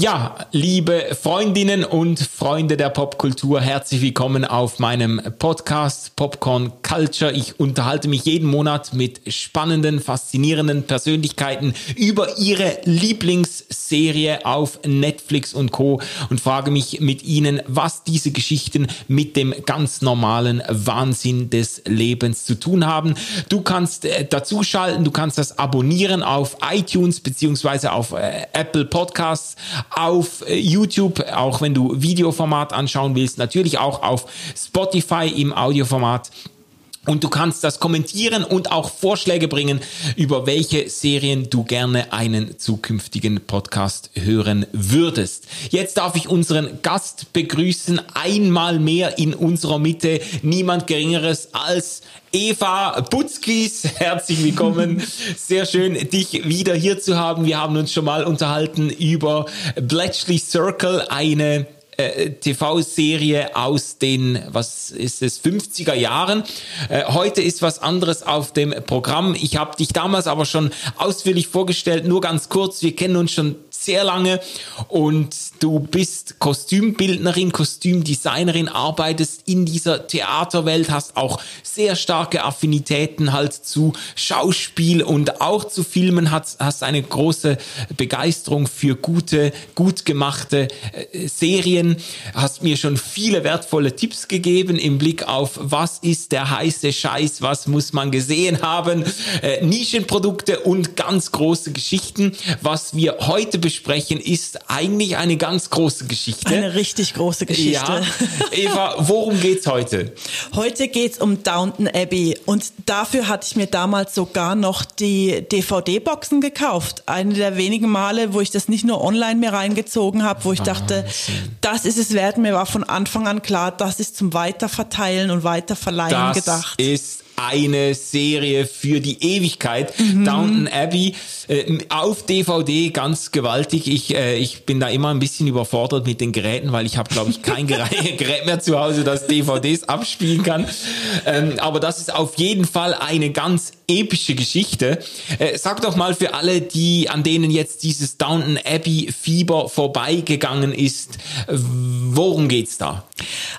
Ja, liebe Freundinnen und Freunde der Popkultur, herzlich willkommen auf meinem Podcast Popcorn Culture. Ich unterhalte mich jeden Monat mit spannenden, faszinierenden Persönlichkeiten über ihre Lieblingsserie auf Netflix und Co. und frage mich mit ihnen, was diese Geschichten mit dem ganz normalen Wahnsinn des Lebens zu tun haben. Du kannst äh, dazuschalten, du kannst das abonnieren auf iTunes beziehungsweise auf äh, Apple Podcasts auf äh, YouTube, auch wenn du Videoformat anschauen willst, natürlich auch auf Spotify im Audioformat. Und du kannst das kommentieren und auch Vorschläge bringen, über welche Serien du gerne einen zukünftigen Podcast hören würdest. Jetzt darf ich unseren Gast begrüßen, einmal mehr in unserer Mitte, niemand geringeres als Eva Butzkis. Herzlich willkommen. Sehr schön, dich wieder hier zu haben. Wir haben uns schon mal unterhalten über Bletchley Circle, eine äh, TV-Serie aus den, was ist es, 50er Jahren. Äh, heute ist was anderes auf dem Programm. Ich habe dich damals aber schon ausführlich vorgestellt, nur ganz kurz. Wir kennen uns schon sehr lange und du bist Kostümbildnerin, Kostümdesignerin, arbeitest in dieser Theaterwelt, hast auch sehr starke Affinitäten halt zu Schauspiel und auch zu Filmen, hast, hast eine große Begeisterung für gute, gut gemachte äh, Serien, hast mir schon viele wertvolle Tipps gegeben im Blick auf, was ist der heiße Scheiß, was muss man gesehen haben, äh, Nischenprodukte und ganz große Geschichten. Was wir heute besprechen, ist eigentlich eine ganz große Geschichte. Eine richtig große Geschichte. Ja. Eva, worum geht's heute? Heute geht's um Downton Abbey und dafür hatte ich mir damals sogar noch die DVD-Boxen gekauft. Eine der wenigen Male, wo ich das nicht nur online mir reingezogen habe, wo ich dachte, das ist es wert. Mir war von Anfang an klar, das ist zum Weiterverteilen und Weiterverleihen Das gedacht. ist eine Serie für die Ewigkeit. Downton Abbey äh, auf DVD ganz gewaltig. Ich, äh, ich bin da immer ein bisschen überfordert mit den Geräten, weil ich habe, glaube ich, kein Gerät, mehr zu Hause, das DVDs abspielen kann. Ähm, aber das ist auf jeden Fall eine ganz epische Geschichte. Äh, sag doch mal für alle, die an denen jetzt dieses Downton Abbey Fieber vorbeigegangen ist, worum geht's da?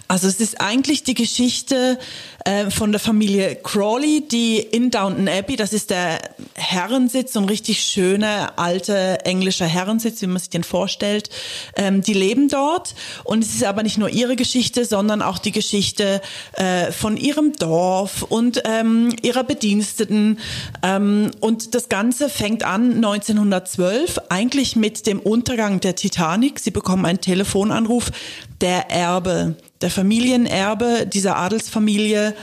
Also es ist eigentlich die Geschichte äh, von der Familie Crawley, die in Downton Abbey, das ist der Herrensitz, so ein richtig schöner alter englischer Herrensitz, wie man sich den vorstellt. Ähm, die leben dort und es ist aber nicht nur ihre Geschichte, sondern auch die Geschichte äh, von ihrem Dorf und ähm, ihrer Bediensteten. Ähm, und das Ganze fängt an 1912, eigentlich mit dem Untergang der Titanic. Sie bekommen einen Telefonanruf, der Erbe, der Familienerbe dieser Adelsfamilie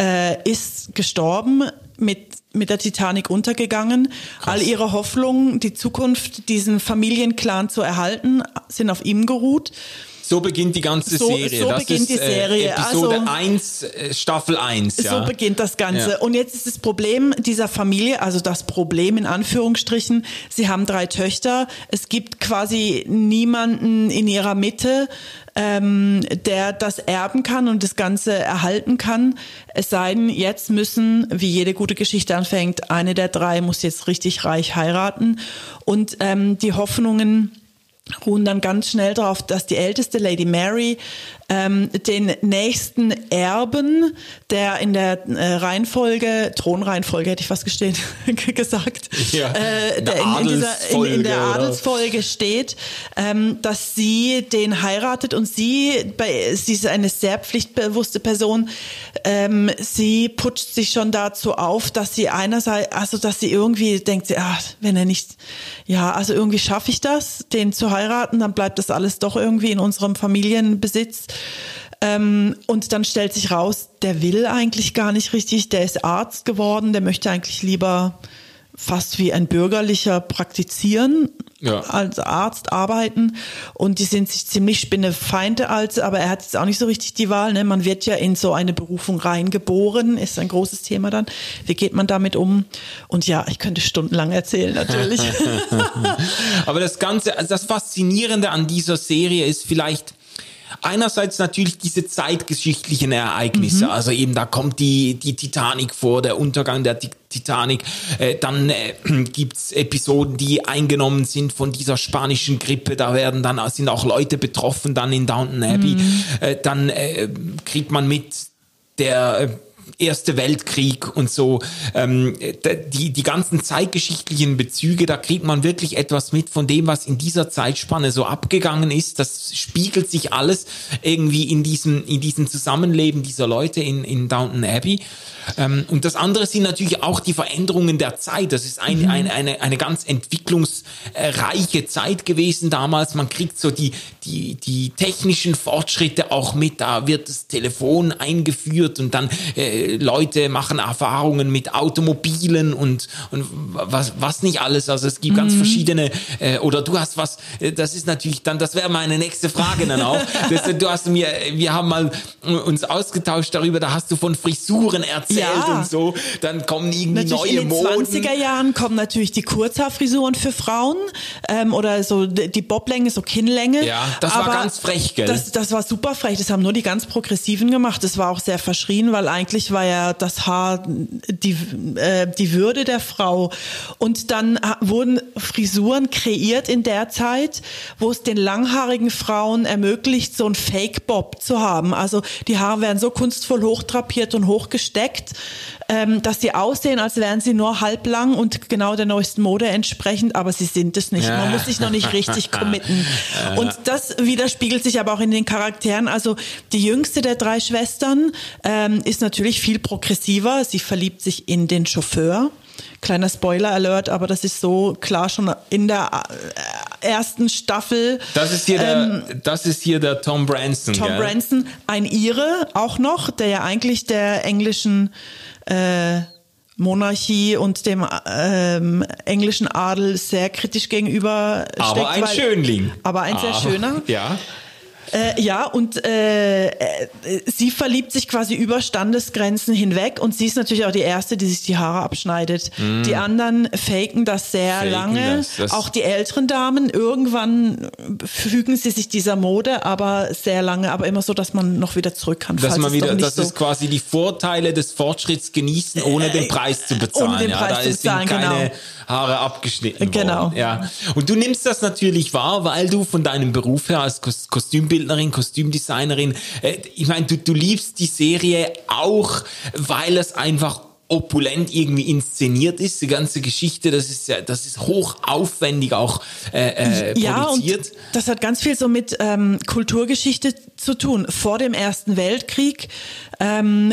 äh, ist gestorben, mit, mit der Titanic untergegangen. All ihre Hoffnungen, die Zukunft, diesen Familienclan zu erhalten, sind auf ihm geruht. So beginnt die ganze So- Serie. so das beginnt ist, die Serie. Äh, Episode Also- 1, äh, Staffel 1. Ja. So beginnt das Ganze. Ja. Und jetzt ist das Problem dieser Familie, also das Problem in Anführungsstrichen, sie haben drei Töchter. Es gibt quasi niemanden in ihrer Mitte, ähm, der das erben kann und das Ganze erhalten kann. Es sei denn, jetzt müssen, wie jede gute Geschichte anfängt, eine der drei muss jetzt richtig reich heiraten. Und ähm, die Hoffnungen ruhen dann ganz schnell darauf, dass die älteste Lady Mary ähm, den nächsten Erben, der in der äh, Reihenfolge, Thronreihenfolge hätte ich fast gestehen, gesagt, Ja, äh, in der in, in, dieser, in, in der Adelsfolge, oder? Steht, ähm, dass sie den heiratet und sie, bei, sie ist eine sehr pflichtbewusste Person, ähm, sie putscht sich schon dazu auf, dass sie einerseits, also dass sie irgendwie denkt, sie, ah, wenn er nicht, ja, also irgendwie schaffe ich das, den zu heiraten, dann bleibt das alles doch irgendwie in unserem Familienbesitz. Ähm, und dann stellt sich raus, der will eigentlich gar nicht richtig, der ist Arzt geworden, der möchte eigentlich lieber fast wie ein bürgerlicher praktizieren, Ja. als Arzt arbeiten und die sind sich ziemlich Spinnefeinde als, aber er hat jetzt auch nicht so richtig die Wahl. Ne? Man wird ja in so eine Berufung reingeboren, ist ein großes Thema dann. Wie geht man damit um? Und ja, ich könnte stundenlang erzählen natürlich. Aber das Ganze, also das Faszinierende an dieser Serie ist vielleicht einerseits natürlich diese zeitgeschichtlichen Ereignisse. Also eben da kommt die, die Titanic vor, der Untergang der Ti- Titanic. Äh, dann äh, gibt's Episoden, die eingenommen sind von dieser spanischen Grippe. Da werden dann sind auch Leute betroffen dann in Downton Abbey. Äh, dann äh, kriegt man mit der äh, Erste Weltkrieg und so, ähm, die, die ganzen zeitgeschichtlichen Bezüge, da kriegt man wirklich etwas mit von dem, was in dieser Zeitspanne so abgegangen ist. Das spiegelt sich alles irgendwie in diesem, in diesem Zusammenleben dieser Leute in, in Downton Abbey. Ähm, und das andere sind natürlich auch die Veränderungen der Zeit. Das ist ein, ein, eine, eine ganz entwicklungsreiche Zeit gewesen damals. Man kriegt so die, die, die technischen Fortschritte auch mit. Da wird das Telefon eingeführt und dann äh, Leute machen Erfahrungen mit Automobilen und, und was, was nicht alles. Also es gibt ganz verschiedene, äh, oder du hast was, äh, das ist natürlich dann, das wäre meine nächste Frage dann auch. Das, du hast mir, wir haben mal uns ausgetauscht darüber, da hast du von Frisuren erzählt Ja. und so. Dann kommen irgendwie Natürlich neue in den Moden. 20er Jahren kommen natürlich die Kurzhaarfrisuren für Frauen ähm, oder so die Boblänge, so Kinnlänge. Ja, das war ganz frech, gell? Das, das war super frech. Das haben nur die ganz Progressiven gemacht. Das war auch sehr verschrien, weil eigentlich war ja das Haar die, äh, die Würde der Frau. Und dann wurden Frisuren kreiert in der Zeit, wo es den langhaarigen Frauen ermöglicht, so ein Fake-Bob zu haben. Also die Haare werden so kunstvoll hochtrapiert und hochgesteckt, ähm, dass sie aussehen, als wären sie nur halblang und genau der neuesten Mode entsprechend, aber sie sind es nicht. Man muss sich noch nicht richtig committen. Und das widerspiegelt sich aber auch in den Charakteren. Also die jüngste der drei Schwestern ähm, ist natürlich viel progressiver. Sie verliebt sich in den Chauffeur. Kleiner Spoiler-Alert, aber das ist so klar schon in der äh, ersten Staffel. Das ist hier der, das ist hier der Tom Branson. Ähm, Tom gell? Branson, ein Ire auch noch, der ja eigentlich der englischen äh, Monarchie und dem ähm, englischen Adel sehr kritisch gegenüber. Aber ein weil- Schönling. Aber ein sehr Ah, schöner. Ja. Äh, ja, und äh, äh, sie verliebt sich quasi über Standesgrenzen hinweg und sie ist natürlich auch die Erste, die sich die Haare abschneidet. Die anderen faken das sehr Mm. Faken lange. das, das- auch die älteren Damen, irgendwann fügen sie sich dieser Mode, aber sehr lange, aber immer so, dass man noch wieder zurück kann. Dass man es wieder, doch nicht das so ist quasi die Vorteile des Fortschritts genießen, ohne den Preis zu bezahlen. ohne den ja, Preis da zu ist- bezahlen, sind keine genau. Haare abgeschnitten Genau. worden. Ja. Und du nimmst das natürlich wahr, weil du von deinem Beruf her als Kos- Kostümbildnerin, Kostümdesignerin, äh, ich meine, du, du liebst die Serie auch, weil es einfach opulent irgendwie inszeniert ist, die ganze Geschichte, das ist ja, das ist hoch aufwendig auch äh, äh, Ja, und produziert. das hat ganz viel so mit ähm, Kulturgeschichte zu tun. Vor dem Ersten Weltkrieg, ähm,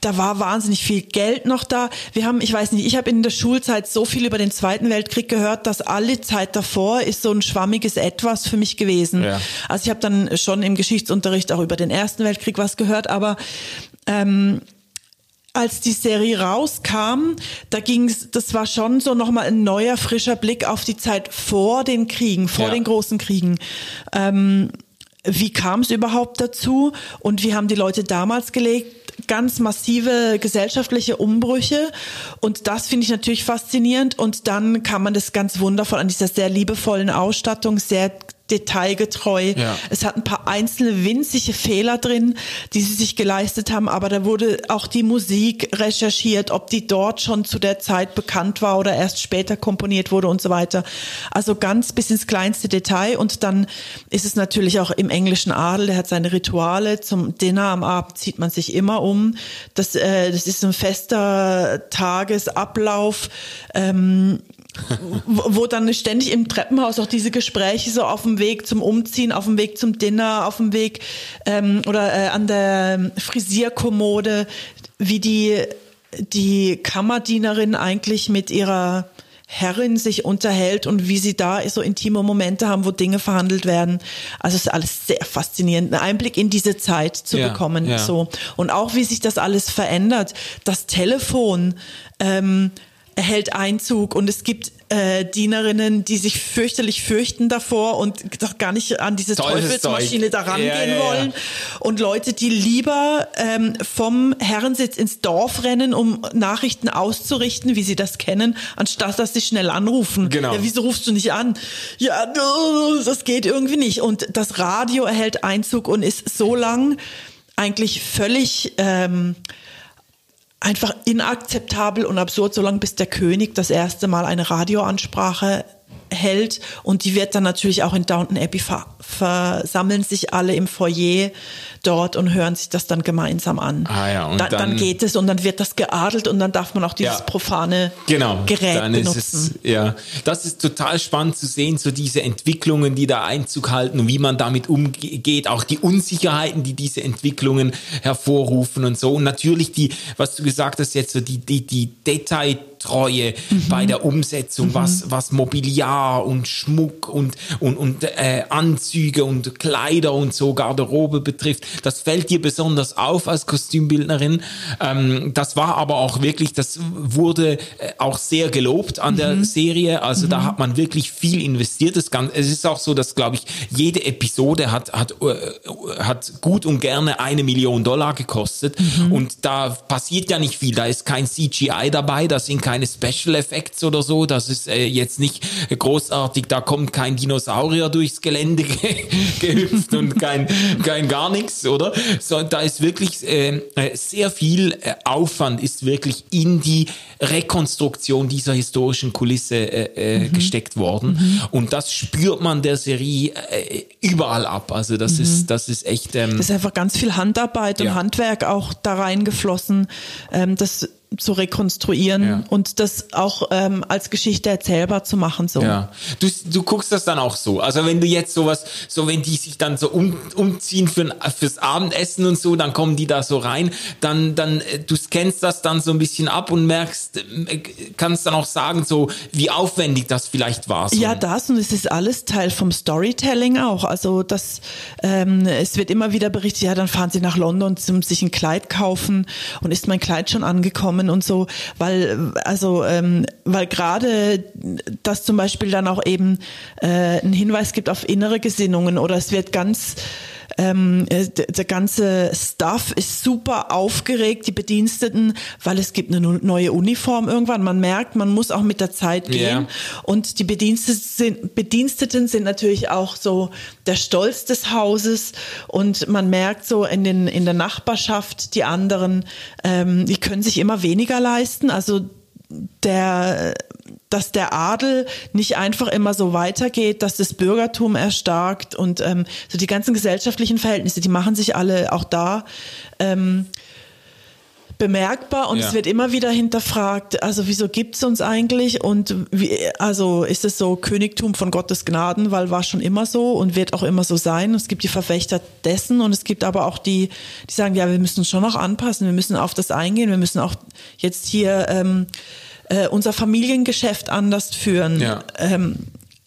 da war wahnsinnig viel Geld noch da. Wir haben, ich weiß nicht, ich habe in der Schulzeit so viel über den Zweiten Weltkrieg gehört, dass alle Zeit davor ist so ein schwammiges Etwas für mich gewesen. Ja. Also ich habe dann schon im Geschichtsunterricht auch über den Ersten Weltkrieg was gehört, aber ähm, als die Serie rauskam, da ging's, das war schon so nochmal ein neuer, frischer Blick auf die Zeit vor den Kriegen, vor Ja. den großen Kriegen. Ähm, wie kam es überhaupt dazu und wie haben die Leute damals gelegt? Ganz massive gesellschaftliche Umbrüche. Und das finde ich natürlich faszinierend. Und dann kann man das ganz wundervoll an dieser sehr liebevollen Ausstattung, sehr detailgetreu. Ja. Es hat ein paar einzelne winzige Fehler drin, die sie sich geleistet haben, aber da wurde auch die Musik recherchiert, ob die dort schon zu der Zeit bekannt war oder erst später komponiert wurde und so weiter. Also ganz bis ins kleinste Detail und dann ist es natürlich auch im englischen Adel, der hat seine Rituale, zum Dinner am Abend zieht man sich immer um. Das, äh, das ist ein fester Tagesablauf. Ähm, wo dann ständig im Treppenhaus auch diese Gespräche so auf dem Weg zum Umziehen, auf dem Weg zum Dinner, auf dem Weg ähm, oder äh, an der Frisierkommode, wie die, die Kammerdienerin eigentlich mit ihrer Herrin sich unterhält und wie sie da so intime Momente haben, wo Dinge verhandelt werden. Also es ist alles sehr faszinierend, einen Einblick in diese Zeit zu Ja, bekommen. ja. So und auch wie sich das alles verändert. Das Telefon. Ähm, erhält Einzug und es gibt äh, Dienerinnen, die sich fürchterlich fürchten davor und doch gar nicht an diese Teufelsmaschine da rangehen ja, ja, ja. wollen. Und Leute, die lieber ähm, vom Herrensitz ins Dorf rennen, um Nachrichten auszurichten, wie sie das kennen, anstatt dass sie schnell anrufen. Genau. Ja, wieso rufst du nicht an? Ja, das geht irgendwie nicht. Und das Radio erhält Einzug und ist so lang eigentlich völlig ähm, einfach inakzeptabel und absurd, solange bis der König das erste Mal eine Radioansprache hält und die wird dann natürlich auch in Downton Abbey ver versammeln sich alle im Foyer dort und hören sich das dann gemeinsam an. Ah ja, und da, dann, dann, geht es und dann wird das geadelt und dann darf man auch dieses Ja. profane genau, Gerät dann benutzen. Ist es, ja, das ist total spannend zu sehen, so diese Entwicklungen, die da Einzug halten und wie man damit umgeht, auch die Unsicherheiten, die diese Entwicklungen hervorrufen und so. Und natürlich die, was du gesagt hast jetzt, so die, die, die Detailtreue Mhm. bei der Umsetzung, was, was Mobiliar und Schmuck und, und, und äh, Anzüge und Kleider und so Garderobe betrifft. Das fällt dir besonders auf als Kostümbildnerin. Ähm, das war aber auch wirklich, das wurde äh, auch sehr gelobt an der Serie. Also da hat man wirklich viel investiert. Das Ganze, es ist auch so, dass, glaube ich, jede Episode hat, hat, äh, hat gut und gerne eine Million Dollar gekostet. Und da passiert ja nicht viel. Da ist kein CGI dabei, da sind keine Special Effects oder so. Das ist äh, jetzt nicht großartig. Da kommt kein Dinosaurier durchs Gelände ge gehüpft und kein, kein gar nichts, oder? So, da ist wirklich äh, äh, sehr viel äh, Aufwand ist wirklich in die Rekonstruktion dieser historischen Kulisse äh, äh, gesteckt worden. Und das spürt man der Serie äh, überall ab. Also das ist, das ist echt. Ähm, Es ist einfach ganz viel Handarbeit und Ja. Handwerk auch da reingeflossen, ähm, das zu rekonstruieren Ja. und das auch ähm, als Geschichte erzählbar zu machen. So. Ja, du, du guckst das dann auch so. Also wenn du jetzt sowas, so wenn die sich dann so um, umziehen für, fürs Abendessen und so, dann kommen die da so rein, dann, dann, äh, du scannst das dann so ein bisschen ab und merkst, äh, kannst dann auch sagen, so wie aufwendig das vielleicht war. So. Ja, das und es ist alles Teil vom Storytelling auch. Also das, ähm, es wird immer wieder berichtet, ja, dann fahren sie nach London zum sich ein Kleid kaufen und ist mein Kleid schon angekommen und so, weil also ähm, weil gerade das zum Beispiel dann auch eben äh, einen Hinweis gibt auf innere Gesinnungen oder es wird ganz ähm, äh, der, ganze Staff ist super aufgeregt, die Bediensteten, weil es gibt eine neue Uniform irgendwann. Man merkt, man muss auch mit der Zeit gehen. Ja. Und die Bediensteten sind, Bediensteten sind natürlich auch so der Stolz des Hauses. Und man merkt so in, den, in der Nachbarschaft, die anderen, ähm, die können sich immer weniger leisten. Also der, dass der Adel nicht einfach immer so weitergeht, dass das Bürgertum erstarkt und ähm, so die ganzen gesellschaftlichen Verhältnisse, die machen sich alle auch da ähm, bemerkbar und Ja. es wird immer wieder hinterfragt, also wieso gibt's uns eigentlich und wie, also ist es so Königtum von Gottes Gnaden, weil war schon immer so und wird auch immer so sein. Es gibt die Verfechter dessen und es gibt aber auch die, die sagen, ja, wir müssen uns schon noch anpassen, wir müssen auf das eingehen, wir müssen auch jetzt hier ähm, äh, unser Familiengeschäft anders führen Ja. ähm,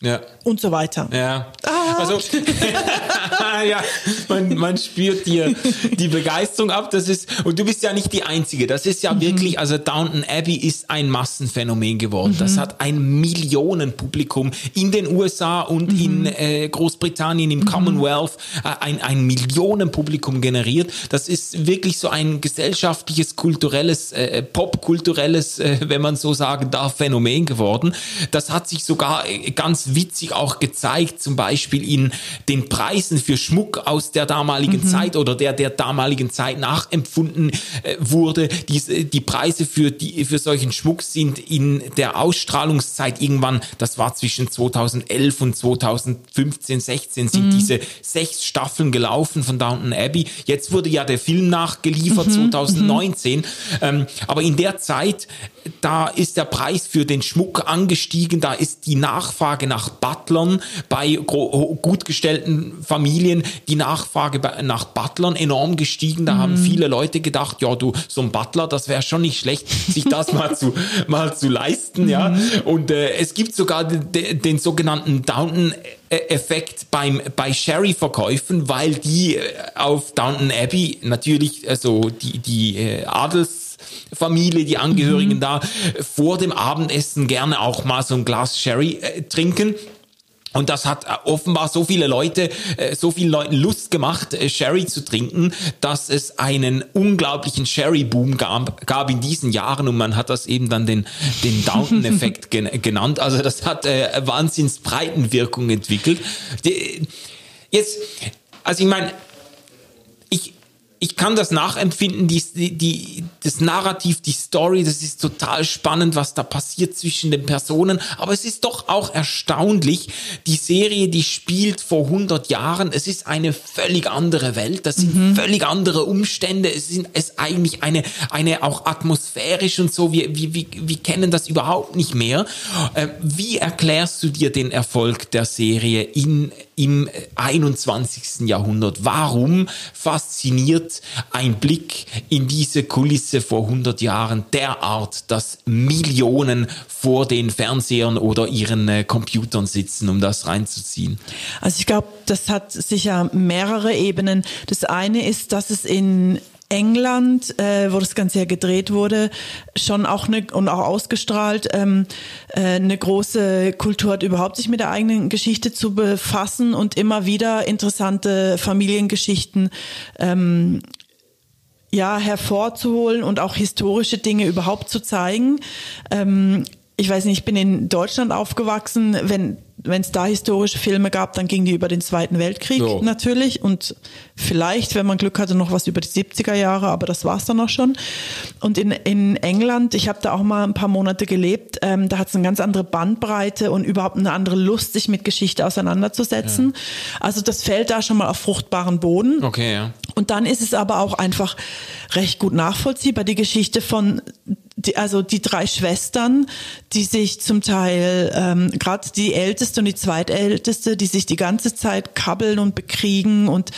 ja. und so weiter. Ja. Ah. Also, ja, man, man spürt dir die Begeisterung ab. Das ist, und du bist ja nicht die Einzige. Das ist ja wirklich, also Downton Abbey ist ein Massenphänomen geworden. Das hat ein Millionenpublikum in den USA und in äh, Großbritannien, im Commonwealth, äh, ein, ein Millionenpublikum generiert. Das ist wirklich so ein gesellschaftliches, kulturelles, äh, popkulturelles, äh, wenn man so sagen darf, Phänomen geworden. Das hat sich sogar äh, ganz witzig auch gezeigt, zum Beispiel in den Preisen für Schmuck aus der damaligen Zeit oder der der damaligen Zeit nachempfunden äh, wurde. Diese, die Preise für, die, für solchen Schmuck sind in der Ausstrahlungszeit irgendwann, das war zwischen 2011 und 2015, 16, sind diese sechs Staffeln gelaufen von Downton Abbey. Jetzt wurde ja der Film nachgeliefert, 2019. Ähm, aber in der Zeit, da ist der Preis für den Schmuck angestiegen, da ist die Nachfrage nach Butlern bei gut gestellten Familien, die Nachfrage nach Butlern enorm gestiegen. Da haben viele Leute gedacht, ja du, so ein Butler, das wäre schon nicht schlecht, sich das mal zu, mal zu leisten, ja. Und äh, es gibt sogar den, den sogenannten Downton Effekt beim bei Sherry-Verkäufen, weil die äh, auf Downton Abbey natürlich also die die äh, Adels Familie, die Angehörigen da vor dem Abendessen gerne auch mal so ein Glas Sherry äh, trinken. Und das hat äh, offenbar so viele Leute, äh, so vielen Leuten Lust gemacht, äh, Sherry zu trinken, dass es einen unglaublichen Sherry-Boom gab, gab in diesen Jahren und man hat das eben dann den, den Downton-Effekt genannt. Also das hat äh, Wahnsinnsbreitenwirkung entwickelt. Jetzt, also ich meine, ich kann das nachempfinden, die, die, das Narrativ, die Story, das ist total spannend, was da passiert zwischen den Personen. Aber es ist doch auch erstaunlich, die Serie, die spielt vor 100 Jahren. Es ist eine völlig andere Welt. Das sind mhm. völlig andere Umstände. Es ist, es eigentlich eine, eine auch atmosphärisch und so. Wir, wir, wir, wir kennen das überhaupt nicht mehr. Äh, wie erklärst du dir den Erfolg der Serie in, im 21. Jahrhundert? Warum fasziniert ein Blick in diese Kulisse vor 100 Jahren derart, dass Millionen vor den Fernsehern oder ihren äh, Computern sitzen, um das reinzuziehen? Also ich glaube, das hat sicher mehrere Ebenen. Das eine ist, dass es in England, äh, wo das Ganze ja gedreht wurde, schon auch eine, und auch ausgestrahlt, ähm, äh, eine große Kultur hat, überhaupt sich mit der eigenen Geschichte zu befassen und immer wieder interessante Familiengeschichten ähm, ja, hervorzuholen und auch historische Dinge überhaupt zu zeigen. Ähm, ich weiß nicht, ich bin in Deutschland aufgewachsen, wenn wenn es da historische Filme gab, dann ging die über den Zweiten Weltkrieg so. natürlich und vielleicht, wenn man Glück hatte, noch was über die 70er Jahre, aber das war's dann auch schon. Und in, in England, ich habe da auch mal ein paar Monate gelebt, ähm, da hat es eine ganz andere Bandbreite und überhaupt eine andere Lust, sich mit Geschichte auseinanderzusetzen. Ja. Also das fällt da schon mal auf fruchtbaren Boden. Okay, ja. Und dann ist es aber auch einfach recht gut nachvollziehbar, die Geschichte von die, also die drei Schwestern, die sich zum Teil, ähm, gerade die älteste und die zweitälteste, die sich die ganze Zeit kabbeln und bekriegen und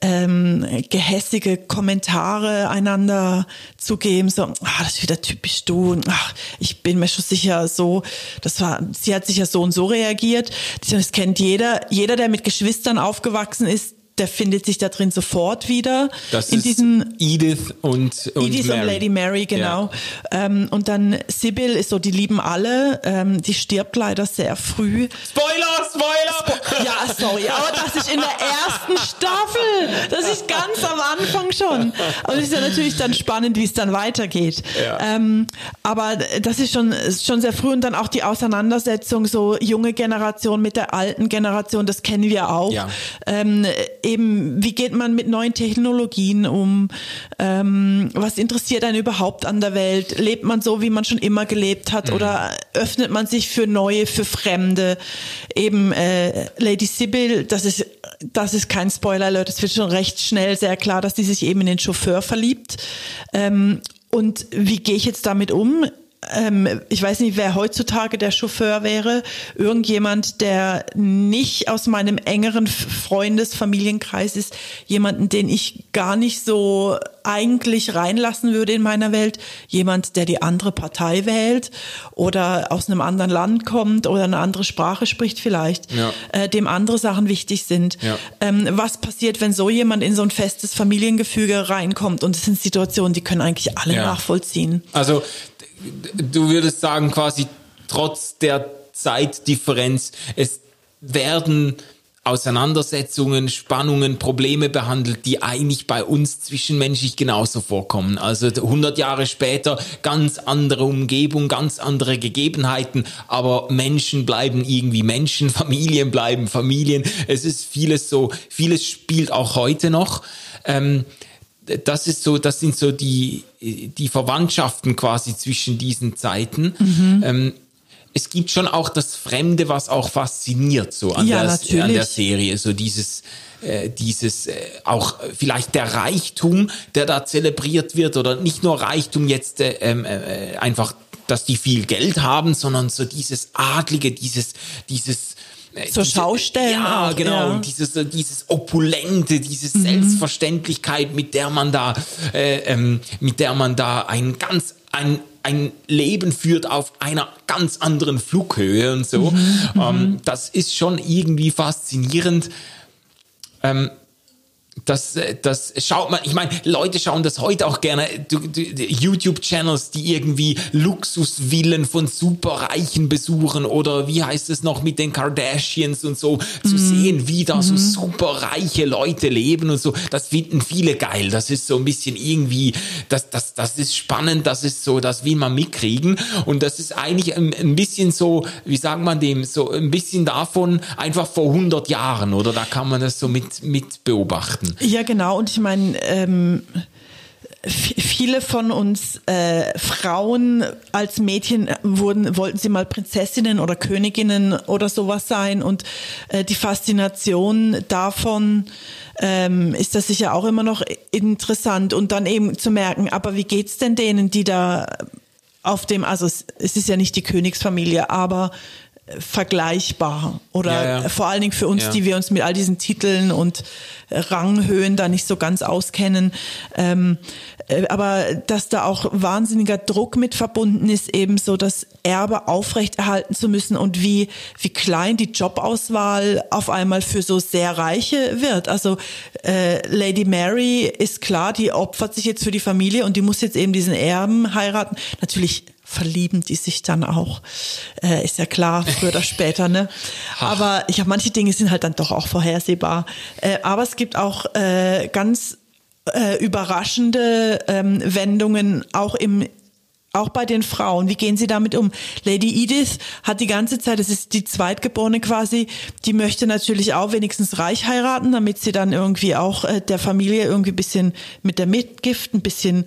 ähm, gehässige Kommentare einander zu geben, so, ah, das ist wieder typisch du, und, ach, ich bin mir schon sicher so, das war, sie hat sicher so und so reagiert. Das kennt jeder, jeder, der mit Geschwistern aufgewachsen ist, der findet sich da drin sofort wieder. Das in ist diesen Edith und, und Edith Mary. und Lady Mary, genau. Ja. Ähm, und dann Sybil ist so, die lieben alle. Ähm, die stirbt leider sehr früh. Spoiler, Spoiler! Spo ja, sorry, aber das ist in der ersten Staffel. Das ist ganz am Anfang schon. Und es ist ja natürlich dann spannend, wie es dann weitergeht. Ja. Ähm, aber das ist schon, schon sehr früh und dann auch die Auseinandersetzung, so junge Generation mit der alten Generation, das kennen wir auch. Ja. Eben, wie geht man mit neuen Technologien um? Ähm, was interessiert einen überhaupt an der Welt? Lebt man so, wie man schon immer gelebt hat? Mhm. Oder öffnet man sich für Neue, für Fremde? Eben äh, Lady Sybil, das ist, das ist kein Spoiler, Leute. Es wird schon recht schnell sehr klar, dass die sich eben in den Chauffeur verliebt. Ähm, und wie gehe ich jetzt damit um? Ähm, ich weiß nicht, wer heutzutage der Chauffeur wäre. Irgendjemand, der nicht aus meinem engeren Freundes-, Familienkreis ist. Jemanden, den ich gar nicht so eigentlich reinlassen würde in meiner Welt. Jemand, der die andere Partei wählt oder aus einem anderen Land kommt oder eine andere Sprache spricht vielleicht, ja. äh, dem andere Sachen wichtig sind. Ja. Ähm, was passiert, wenn so jemand in so ein festes Familiengefüge reinkommt? Und es sind Situationen, die können eigentlich alle ja. nachvollziehen. Also du würdest sagen, quasi trotz der Zeitdifferenz, es werden Auseinandersetzungen, Spannungen, Probleme behandelt, die eigentlich bei uns zwischenmenschlich genauso vorkommen. Also 100 Jahre später ganz andere Umgebung, ganz andere Gegebenheiten, aber Menschen bleiben irgendwie Menschen, Familien bleiben Familien. Es ist vieles so, vieles spielt auch heute noch. Ähm, das ist so, das sind so die, die Verwandtschaften quasi zwischen diesen Zeiten. Mhm. Ähm, es gibt schon auch das Fremde, was auch fasziniert so an, ja, der, an der Serie, so dieses äh, dieses äh, auch vielleicht der Reichtum, der da zelebriert wird oder nicht nur Reichtum jetzt äh, ähm, äh, einfach, dass die viel Geld haben, sondern so dieses adlige, dieses dieses zur diese, Schaustellen. Ja, auch, genau. Ja. Dieses, dieses Opulente, diese mhm. Selbstverständlichkeit, mit der man da, äh, ähm, mit der man da ein ganz, ein, ein Leben führt auf einer ganz anderen Flughöhe und so. Mhm, ähm, das ist schon irgendwie faszinierend. Ähm, das, äh, das schaut man, ich meine, Leute schauen das heute auch gerne, YouTube-Channels, die irgendwie Luxusvillen von Superreichen besuchen oder wie heißt es noch mit den Kardashians und so, zu mhm. sehen, wie da so mhm. superreiche Leute leben und so, das finden viele geil. Das ist so ein bisschen irgendwie, das, das, das ist spannend, das ist so, das will man mitkriegen und das ist eigentlich ein, ein bisschen so, wie sagt man dem, so ein bisschen davon einfach vor 100 Jahren, oder? Da kann man das so mit, mit beobachten. Ja, genau. Und ich meine, ähm, viele von uns äh, Frauen als Mädchen wurden, wollten sie mal Prinzessinnen oder Königinnen oder sowas sein und äh, die Faszination davon ähm, ist das sicher auch immer noch interessant und dann eben zu merken, aber wie geht's denn denen, die da auf dem, also es, es ist ja nicht die Königsfamilie, aber vergleichbar oder ja, ja. vor allen Dingen für uns, ja. die wir uns mit all diesen Titeln und Ranghöhen da nicht so ganz auskennen. Ähm, äh, aber dass da auch wahnsinniger Druck mit verbunden ist, eben so das Erbe aufrechterhalten zu müssen und wie, wie klein die Jobauswahl auf einmal für so sehr Reiche wird. Also äh, Lady Mary ist klar, die opfert sich jetzt für die Familie und die muss jetzt eben diesen Erben heiraten. Natürlich verlieben die sich dann auch. Äh, ist ja klar, früher oder später, ne? Aber ja, manche Dinge sind halt dann doch auch vorhersehbar. Äh, aber es gibt auch äh, ganz äh, überraschende ähm, Wendungen auch im auch bei den Frauen. Wie gehen sie damit um? Lady Edith hat die ganze Zeit, das ist die Zweitgeborene quasi, die möchte natürlich auch wenigstens reich heiraten, damit sie dann irgendwie auch äh, der Familie irgendwie bisschen mit der Mitgift ein bisschen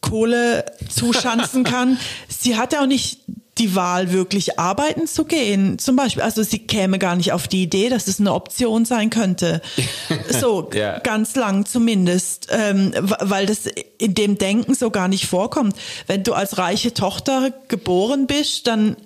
Kohle zuschanzen kann. sie hat ja auch nicht die Wahl, wirklich arbeiten zu gehen. Zum Beispiel, also sie käme gar nicht auf die Idee, dass es eine Option sein könnte. So, ja. ganz lang zumindest, ähm, weil das in dem Denken so gar nicht vorkommt. Wenn du als reiche Tochter geboren bist, dann,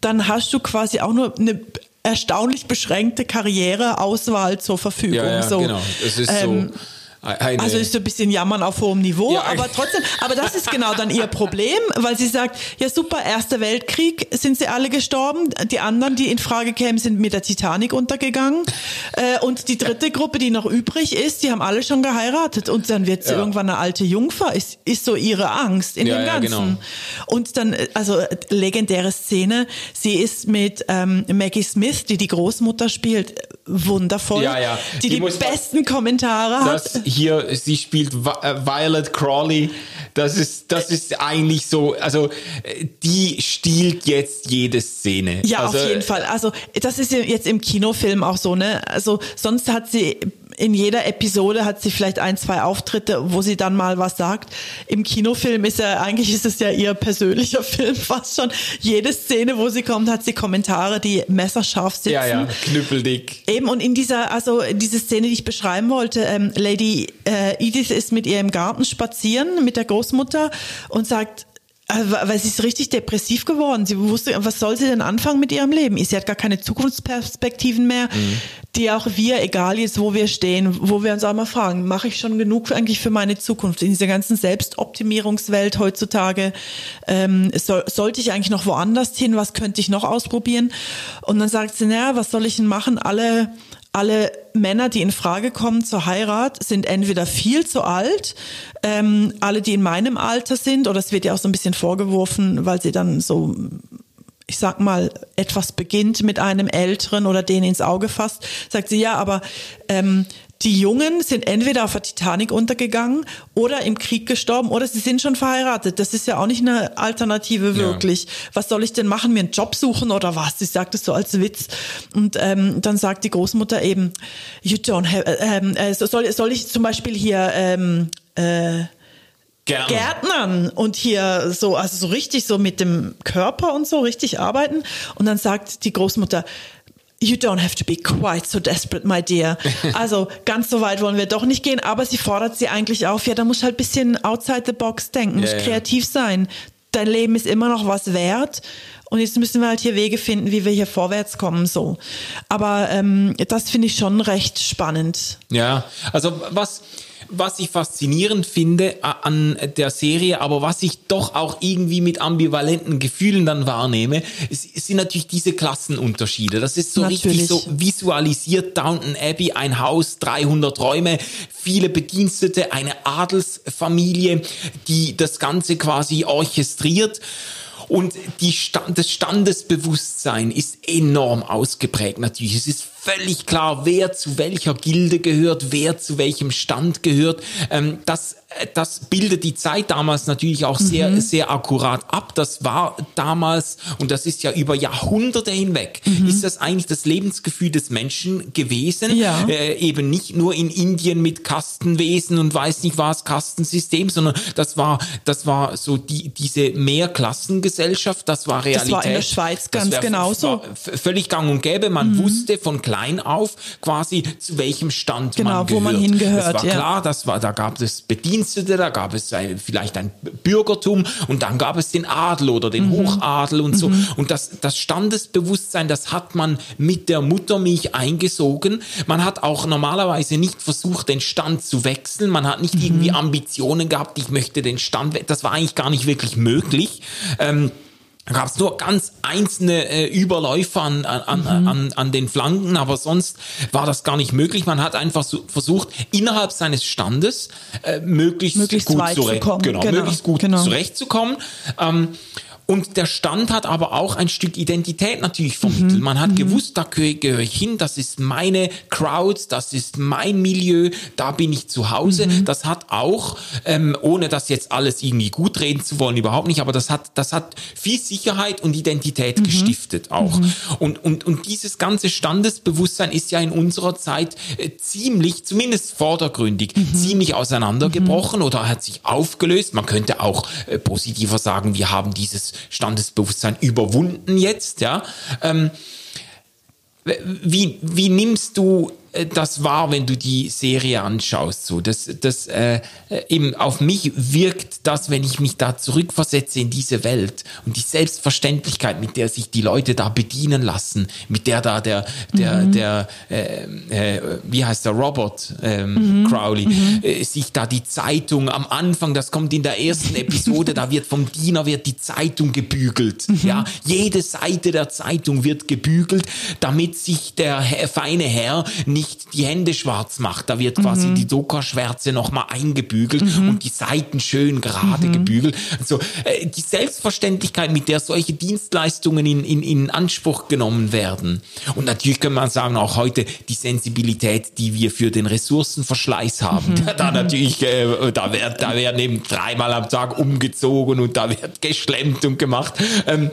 dann hast du quasi auch nur eine erstaunlich beschränkte Karriereauswahl zur Verfügung. Ja, ja, so. genau. Es ist ähm, so eine also ist so ein bisschen Jammern auf hohem Niveau, ja, aber trotzdem, aber das ist genau dann ihr Problem, weil sie sagt, ja super, Erster Weltkrieg sind sie alle gestorben, die anderen, die in Frage kämen, sind mit der Titanic untergegangen äh, und die dritte Gruppe, die noch übrig ist, die haben alle schon geheiratet und dann wird sie ja. irgendwann eine alte Jungfer, ist, ist so ihre Angst in ja, dem Ganzen. Genau. Und dann, also legendäre Szene, sie ist mit ähm, Maggie Smith, die die Großmutter spielt, wundervoll, ja, ja. die die, die besten Kommentare hat hier, sie spielt äh, Violet Crawley. Das ist, das ist eigentlich so, also die stiehlt jetzt jede Szene. Ja, also, auf jeden Fall. Also das ist jetzt im Kinofilm auch so, ne? Also sonst hat sie in jeder Episode hat sie vielleicht ein, zwei Auftritte, wo sie dann mal was sagt. Im Kinofilm ist ja, eigentlich ist es ja ihr persönlicher Film fast schon. Jede Szene, wo sie kommt, hat sie Kommentare, die messerscharf sitzen. Ja, ja, knüppeldick. Eben, und in dieser, also diese Szene, die ich beschreiben wollte, ähm, Lady äh, Edith ist mit ihr im Garten spazieren, mit der Großmutter und sagt, weil sie ist richtig depressiv geworden. Sie wusste, was soll sie denn anfangen mit ihrem Leben? Sie hat gar keine Zukunftsperspektiven mehr, mhm. die auch wir, egal jetzt wo wir stehen, wo wir uns auch mal fragen, mache ich schon genug eigentlich für meine Zukunft? In dieser ganzen Selbstoptimierungswelt heutzutage, ähm, soll, sollte ich eigentlich noch woanders hin? Was könnte ich noch ausprobieren? Und dann sagt sie, naja, was soll ich denn machen? Alle alle Männer, die in Frage kommen zur Heirat, sind entweder viel zu alt, ähm, alle, die in meinem Alter sind, oder es wird ja auch so ein bisschen vorgeworfen, weil sie dann so ich sag mal, etwas beginnt mit einem Älteren oder den ins Auge fasst, sagt sie, ja, aber ähm, die Jungen sind entweder auf der Titanic untergegangen oder im Krieg gestorben oder sie sind schon verheiratet. Das ist ja auch nicht eine Alternative wirklich. Ja. Was soll ich denn machen? Mir einen Job suchen oder was? Sie sagt es so als Witz. Und ähm, dann sagt die Großmutter eben, you don't have, ähm, äh, soll, soll ich zum Beispiel hier ähm, äh. Gärtnern und hier so, also so richtig so mit dem Körper und so richtig arbeiten. Und dann sagt die Großmutter, You don't have to be quite so desperate, my dear. Also ganz so weit wollen wir doch nicht gehen, aber sie fordert sie eigentlich auf, ja, da musst du halt bisschen outside the box denken, musst ja, kreativ sein. Dein Leben ist immer noch was wert und jetzt müssen wir halt hier Wege finden, wie wir hier vorwärts kommen, so. Aber ähm, das finde ich schon recht spannend. Ja, also was was ich faszinierend finde äh, an der Serie, aber was ich doch auch irgendwie mit ambivalenten Gefühlen dann wahrnehme, sind natürlich diese Klassenunterschiede. Das ist so Natürlich. richtig so visualisiert Downton Abbey, ein Haus, 300 Räume, viele Bedienstete, eine Adelsfamilie, die das Ganze quasi orchestriert. Und die Stand, das Standesbewusstsein ist enorm ausgeprägt natürlich. Es ist völlig klar, wer zu welcher Gilde gehört, wer zu welchem Stand gehört. Ähm, das, das bildet die Zeit damals natürlich auch sehr, Mhm. sehr akkurat ab. Das war damals, und das ist ja über Jahrhunderte hinweg, ist das eigentlich das Lebensgefühl des Menschen gewesen. Mhm. Ja. Äh, eben nicht nur in Indien mit Kastenwesen und weiß nicht was, Kastensystem, sondern das war, das war so die, diese Mehrklassengesellschaft, das war Realität. war in der Schweiz ganz wär- genauso. Völlig gang und gäbe. Man wusste von klein auf quasi zu welchem Stand Genau, man wo gehört. man hingehört, Das war ja. klar, das war, da gab es Bedienstete, da gab es ein, vielleicht ein Bürgertum und dann gab es den Adel oder den Mhm. Hochadel und so. Und das, das Standesbewusstsein, das hat man mit der Muttermilch eingesogen. Man hat auch normalerweise nicht versucht, den Stand zu wechseln. Man hat nicht Mhm. irgendwie Ambitionen gehabt, ich möchte den Stand, das war eigentlich gar nicht wirklich möglich. Ähm, da gab es nur ganz einzelne äh, Überläufer an, an, Mhm. an, an, den Flanken, aber sonst war das gar nicht möglich. Man hat einfach so versucht, innerhalb seines Standes äh, möglichst, Möglichst gut weit zu zurecht, kommen. Genau, Genau, möglichst gut genau. zurechtzukommen. Ähm, und der Stand hat aber auch ein Stück Identität natürlich vermittelt. Mhm. Man hat gewusst, da gehöre ich hin, das ist meine Crowd, das ist mein Milieu, da bin ich zu Hause. Mhm. Das hat auch, ähm, ohne das jetzt alles irgendwie gut reden zu wollen, überhaupt nicht, aber das hat, das hat viel Sicherheit und Identität Mhm. gestiftet auch. Und, und, und dieses ganze Standesbewusstsein ist ja in unserer Zeit äh, ziemlich, zumindest vordergründig, Mhm. ziemlich auseinandergebrochen oder hat sich aufgelöst. Man könnte auch äh, positiver sagen, wir haben dieses Standesbewusstsein überwunden jetzt, ja. Ähm, wie, wie nimmst du das wahr, wenn du die Serie anschaust? So, das, das äh, äh, eben auf mich wirkt das, wenn ich mich da zurückversetze in diese Welt und die Selbstverständlichkeit, mit der sich die Leute da bedienen lassen, mit der da der der der äh, äh, wie heißt der Robert ähm, Crowley äh, sich da die Zeitung am Anfang, das kommt in der ersten Episode, da wird vom Diener wird die Zeitung gebügelt, ja, jede Seite der Zeitung wird gebügelt, damit sich der feine Herr nicht die Hände schwarz macht. Da wird quasi die Doka-Schwärze nochmal eingebügelt und die Seiten schön gerade gebügelt. Also äh, die Selbstverständlichkeit, mit der solche Dienstleistungen in, in, in Anspruch genommen werden. Und natürlich kann man sagen, auch heute die Sensibilität, die wir für den Ressourcenverschleiß haben. Da natürlich, äh, da wird, da werden eben dreimal am Tag umgezogen und da wird geschlemmt und gemacht. Ähm,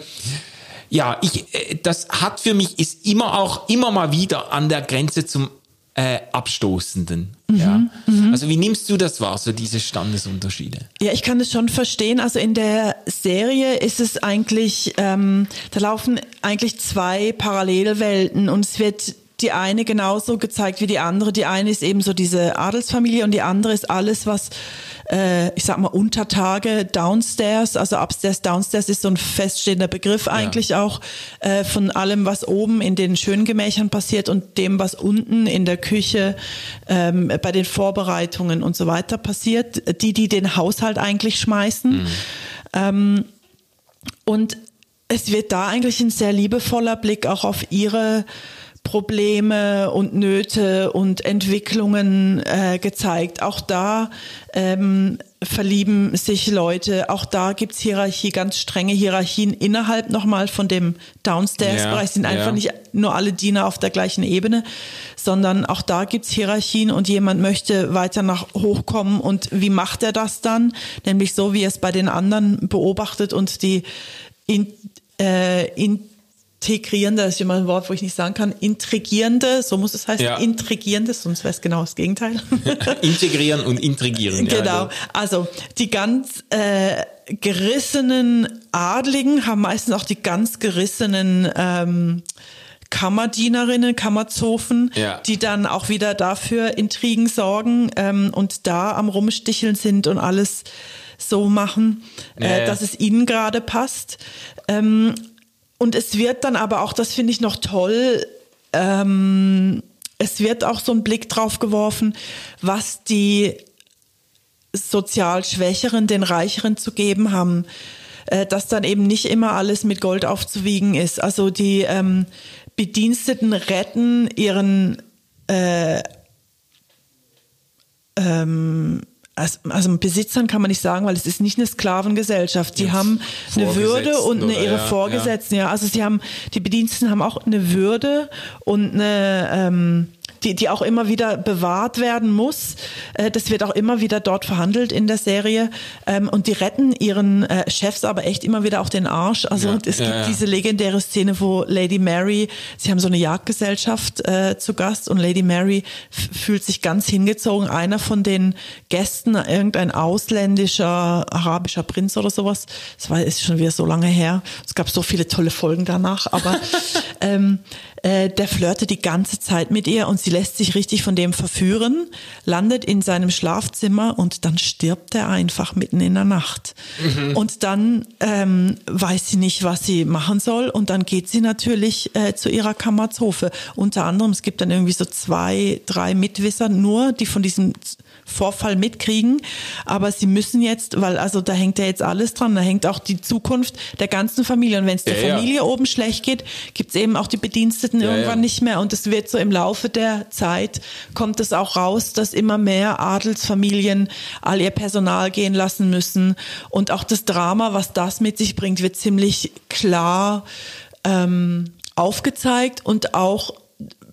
ja, ich, äh, das hat für mich, ist immer auch, immer mal wieder an der Grenze zum äh, Abstoßenden. ja. Also wie nimmst du das wahr, so diese Standesunterschiede? Ja, ich kann das schon verstehen. Also in der Serie ist es eigentlich, ähm, da laufen eigentlich zwei Parallelwelten und es wird die eine genauso gezeigt wie die andere. Die eine ist eben so diese Adelsfamilie und die andere ist alles, was, äh, ich sag mal, Untertage, Downstairs, also Upstairs, Downstairs ist so ein feststehender Begriff eigentlich auch äh, von allem, was oben in den schönen Gemächern passiert und dem, was unten in der Küche ähm, bei den Vorbereitungen und so weiter passiert. Die, die den Haushalt eigentlich schmeißen. Ähm, und es wird da eigentlich ein sehr liebevoller Blick auch auf ihre Probleme und Nöte und Entwicklungen äh, gezeigt. Auch da ähm, verlieben sich Leute, auch da gibt's Hierarchie, ganz strenge Hierarchien innerhalb nochmal von dem Downstairs-Bereich. Ja, sind einfach ja. nicht nur alle Diener auf der gleichen Ebene, sondern auch da gibt's Hierarchien und jemand möchte weiter nach hochkommen und wie macht er das dann? Nämlich so, wie er es bei den anderen beobachtet und die in, äh, integrierende, das ist immer ein Wort, wo ich nicht sagen kann, intrigierende, so muss es heißen, Ja. intrigierende, sonst wäre es genau das Gegenteil. Integrieren und intrigieren. Genau. Also die ganz äh, gerissenen Adligen haben meistens auch die ganz gerissenen ähm, Kammerdienerinnen, Kammerzofen, Ja. die dann auch wieder dafür Intrigen sorgen ähm, und da am Rumsticheln sind und alles so machen, Ja, äh, ja. dass es ihnen gerade passt. Ähm, und es wird dann aber auch, das finde ich noch toll, ähm, es wird auch so ein Blick drauf geworfen, was die sozial Schwächeren den Reicheren zu geben haben, äh, dass dann eben nicht immer alles mit Gold aufzuwiegen ist. Also die ähm, Bediensteten retten ihren äh, ähm, also, Besitzern kann man nicht sagen, weil es ist nicht eine Sklavengesellschaft. Die Ja, haben eine Würde und eine, ihre ja, Vorgesetzten. Ja. also sie haben die Bediensteten haben auch eine Würde und eine ähm, die, die auch immer wieder bewahrt werden muss. Äh, Das wird auch immer wieder dort verhandelt in der Serie. Ähm, Und die retten ihren äh, Chefs aber echt immer wieder auch den Arsch. Also Ja, es gibt ja. diese legendäre Szene, wo Lady Mary, sie haben so eine Jagdgesellschaft äh, zu Gast und Lady Mary fühlt sich ganz hingezogen. Einer von den Gästen, irgendein ausländischer arabischer Prinz oder sowas, das war ist schon wieder so lange her. Es gab so viele tolle Folgen danach, aber ähm, äh, der flirtet die ganze Zeit mit ihr und sie lässt sich richtig von dem verführen, landet in seinem Schlafzimmer und dann stirbt er einfach mitten in der Nacht. Und dann ähm, weiß sie nicht, was sie machen soll und dann geht sie natürlich äh, zu ihrer Kammerzofe. Unter anderem, es gibt dann irgendwie so zwei, drei Mitwisser nur, die von diesem Vorfall mitkriegen, aber sie müssen jetzt, weil also da hängt ja jetzt alles dran, da hängt auch die Zukunft der ganzen Familie. Und wenn es der Ja, ja. Familie oben schlecht geht, gibt's eben auch die Bediensteten Ja, irgendwann ja. nicht mehr. Und es wird so im Laufe der Zeit kommt es auch raus, dass immer mehr Adelsfamilien all ihr Personal gehen lassen müssen. Und auch das Drama, was das mit sich bringt, wird ziemlich klar ähm, aufgezeigt und auch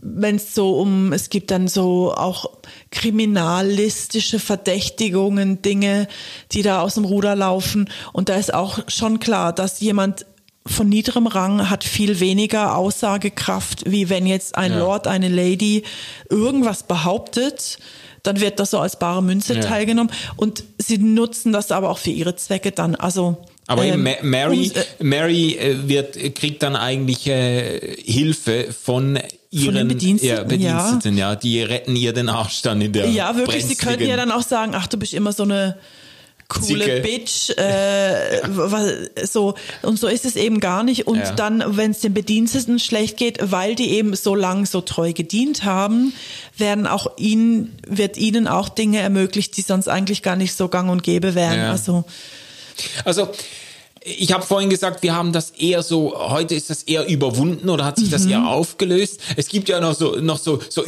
wenn es so um, es gibt dann so auch kriminalistische Verdächtigungen, Dinge, die da aus dem Ruder laufen. Und da ist auch schon klar, dass jemand von niederem Rang hat viel weniger Aussagekraft, wie wenn jetzt ein Ja. Lord, eine Lady irgendwas behauptet, dann wird das so als bare Münze Ja. teilgenommen. Und sie nutzen das aber auch für ihre Zwecke dann. Also Aber ähm, Ma Mary, äh, Mary äh, wird, kriegt dann eigentlich äh, Hilfe von ihren den Bediensteten, ja, Bediensteten ja. Die retten ihr den Arsch dann in der Ja, wirklich. Sie könnten ja dann auch sagen, ach, du bist immer so eine coole Zicke. Bitch, äh, was- so und so ist es eben gar nicht. Und Ja. dann, wenn es den Bediensteten schlecht geht, weil die eben so lang so treu gedient haben, werden auch ihnen wird ihnen auch Dinge ermöglicht, die sonst eigentlich gar nicht so gang und gäbe wären. Ja. Also Also, ich habe vorhin gesagt, wir haben das eher so, heute ist das eher überwunden oder hat sich das eher aufgelöst. Es gibt ja noch so, noch so, so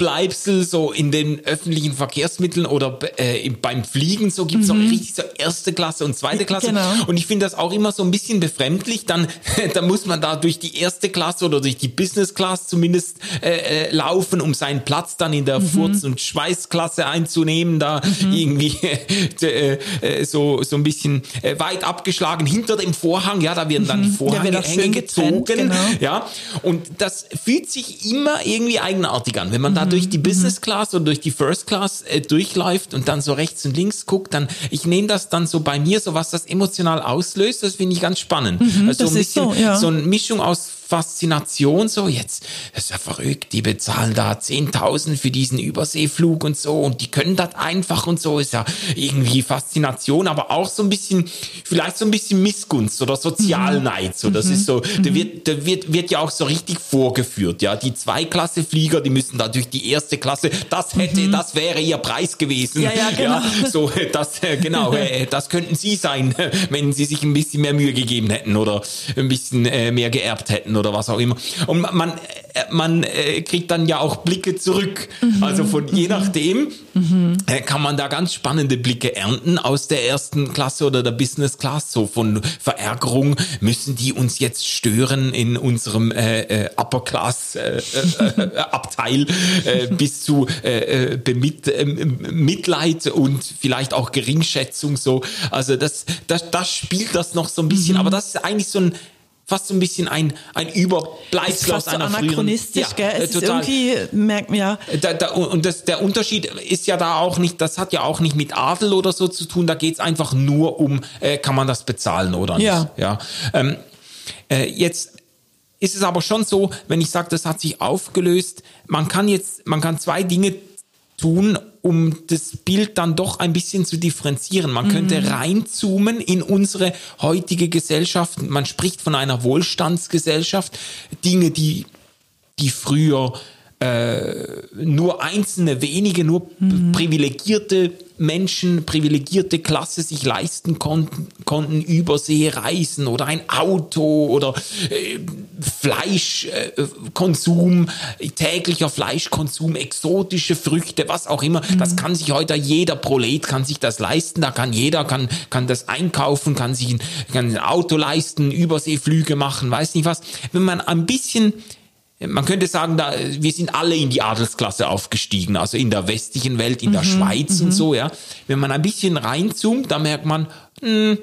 Überbleibsel so in den öffentlichen Verkehrsmitteln oder äh, im- beim Fliegen, so gibt's noch richtig so erste Klasse und zweite Klasse. Genau. Und ich finde das auch immer so ein bisschen befremdlich. Dann, dann muss man da durch die erste Klasse oder durch die Business Class zumindest äh, äh, laufen, um seinen Platz dann in der Furz- und Schweißklasse einzunehmen. Da irgendwie äh, äh, so, so ein bisschen äh, weit abgeschlagen hinter dem Vorhang. Ja, da werden dann die Der Vorhänge auch schön eng getrennt, gezogen. genau. Ja, und das fühlt sich immer irgendwie eigenartig an. Wenn man da durch die Business Class oder durch die First Class äh, durchläuft und dann so rechts und links guckt, dann, ich nehme das dann so bei mir, so was das emotional auslöst, das finde ich ganz spannend. also Mhm, das ein ist bisschen, so, ja. so eine Mischung aus Faszination, so jetzt, das ist ja verrückt, die bezahlen da 10.000 für diesen Überseeflug und so und die können das einfach und so, ist ja irgendwie Faszination, aber auch so ein bisschen, vielleicht so ein bisschen Missgunst oder Sozialneid, so, das ist so, Mhm. da wird, da wird, wird ja auch so richtig vorgeführt, ja, die Zweiklasse-Flieger, die müssen da durch die erste Klasse, das hätte, das wäre ihr Preis gewesen, Mhm. Ja, ja, genau. so, das, äh, genau, äh, das könnten sie sein, wenn sie sich ein bisschen mehr Mühe gegeben hätten oder ein bisschen äh, mehr geerbt hätten oder was auch immer. Und man, man, äh, man äh, kriegt dann ja auch Blicke zurück. Also von je nachdem äh, kann man da ganz spannende Blicke ernten aus der ersten Klasse oder der Business Class, so von Verärgerung, müssen die uns jetzt stören in unserem äh, Upper Class Abteil bis zu Bemit, Mitleid und vielleicht auch Geringschätzung so. Also das, das, das spielt das noch so ein bisschen, aber das ist eigentlich so ein fast so ein bisschen ein, ein Überbleibsel aus so einer früheren... anachronistisch, Ja, gell? äh, Es ist irgendwie, merkt man ja. da, da, und das, der Unterschied ist ja da auch nicht, das hat ja auch nicht mit Adel oder so zu tun, da geht's einfach nur um, äh, kann man das bezahlen oder nicht. Ja. ja? Ähm, äh, jetzt ist es aber schon so, wenn ich sage, das hat sich aufgelöst, man kann jetzt, man kann zwei Dinge tun, um das Bild dann doch ein bisschen zu differenzieren. Man könnte reinzoomen in unsere heutige Gesellschaft. Man spricht von einer Wohlstandsgesellschaft. Dinge, die, die früher äh, nur einzelne wenige, nur privilegierte Menschen, privilegierte Klasse sich leisten konnten, konnten Überseereisen oder ein Auto oder äh, Fleischkonsum, täglicher Fleischkonsum, exotische Früchte, was auch immer. Mhm. Das kann sich heute jeder Prolet kann sich das leisten. Da kann jeder kann kann das einkaufen, kann sich ein, kann ein Auto leisten, Überseeflüge machen, weiß nicht was. Wenn man ein bisschen man könnte sagen, da, wir sind alle in die Adelsklasse aufgestiegen, also in der westlichen Welt, in der mhm, Schweiz und mhm. so, ja. Wenn man ein bisschen reinzoomt, da merkt man, mh, hm,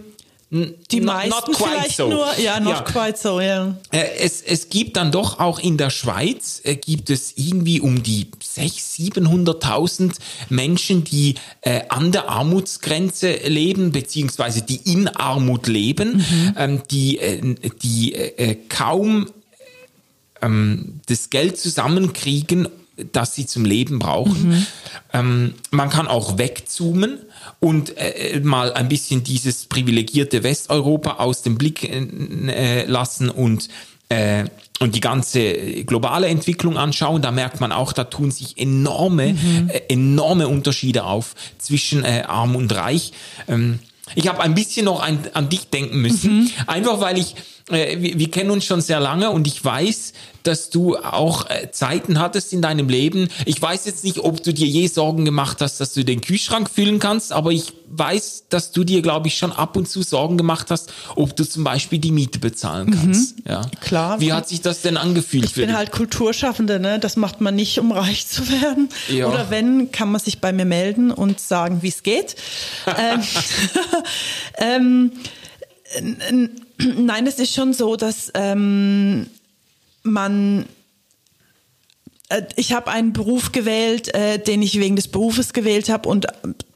die not, meisten not vielleicht so. nur, ja, not ja. quite so, ja. Äh, es, es gibt dann doch auch in der Schweiz, äh, gibt es irgendwie um die 600.000, 700.000 Menschen, die äh, an der Armutsgrenze leben, beziehungsweise die in Armut leben, mhm. ähm, die, äh, die äh, kaum ähm, das Geld zusammenkriegen, das sie zum Leben brauchen. Mhm. Ähm, man kann auch wegzoomen und äh, mal ein bisschen dieses privilegierte Westeuropa aus dem Blick äh, lassen und äh, und die ganze globale Entwicklung anschauen, da merkt man auch, da tun sich enorme, mhm. äh, enorme Unterschiede auf zwischen äh, arm und reich. Ähm, ich habe ein bisschen noch an, an dich denken müssen, mhm. einfach weil ich äh, wir, wir, kennen uns schon sehr lange und ich weiß, dass du auch äh, Zeiten hattest in deinem Leben. Ich weiß jetzt nicht, ob du dir je Sorgen gemacht hast, dass du den Kühlschrank füllen kannst, aber ich weiß, dass du dir, glaube ich, schon ab und zu Sorgen gemacht hast, ob du zum Beispiel die Miete bezahlen kannst. Mhm, ja. Klar. Wie hat sich das denn angefühlt? Ich bin dich? halt Kulturschaffende, ne? Das macht man nicht, um reich zu werden. Ja. Oder wenn, kann man sich bei mir melden und sagen, wie es geht. ähm, ähm, Nein, es ist schon so, dass ähm, man äh, ich habe einen Beruf gewählt, äh, den ich wegen des Berufes gewählt habe und äh,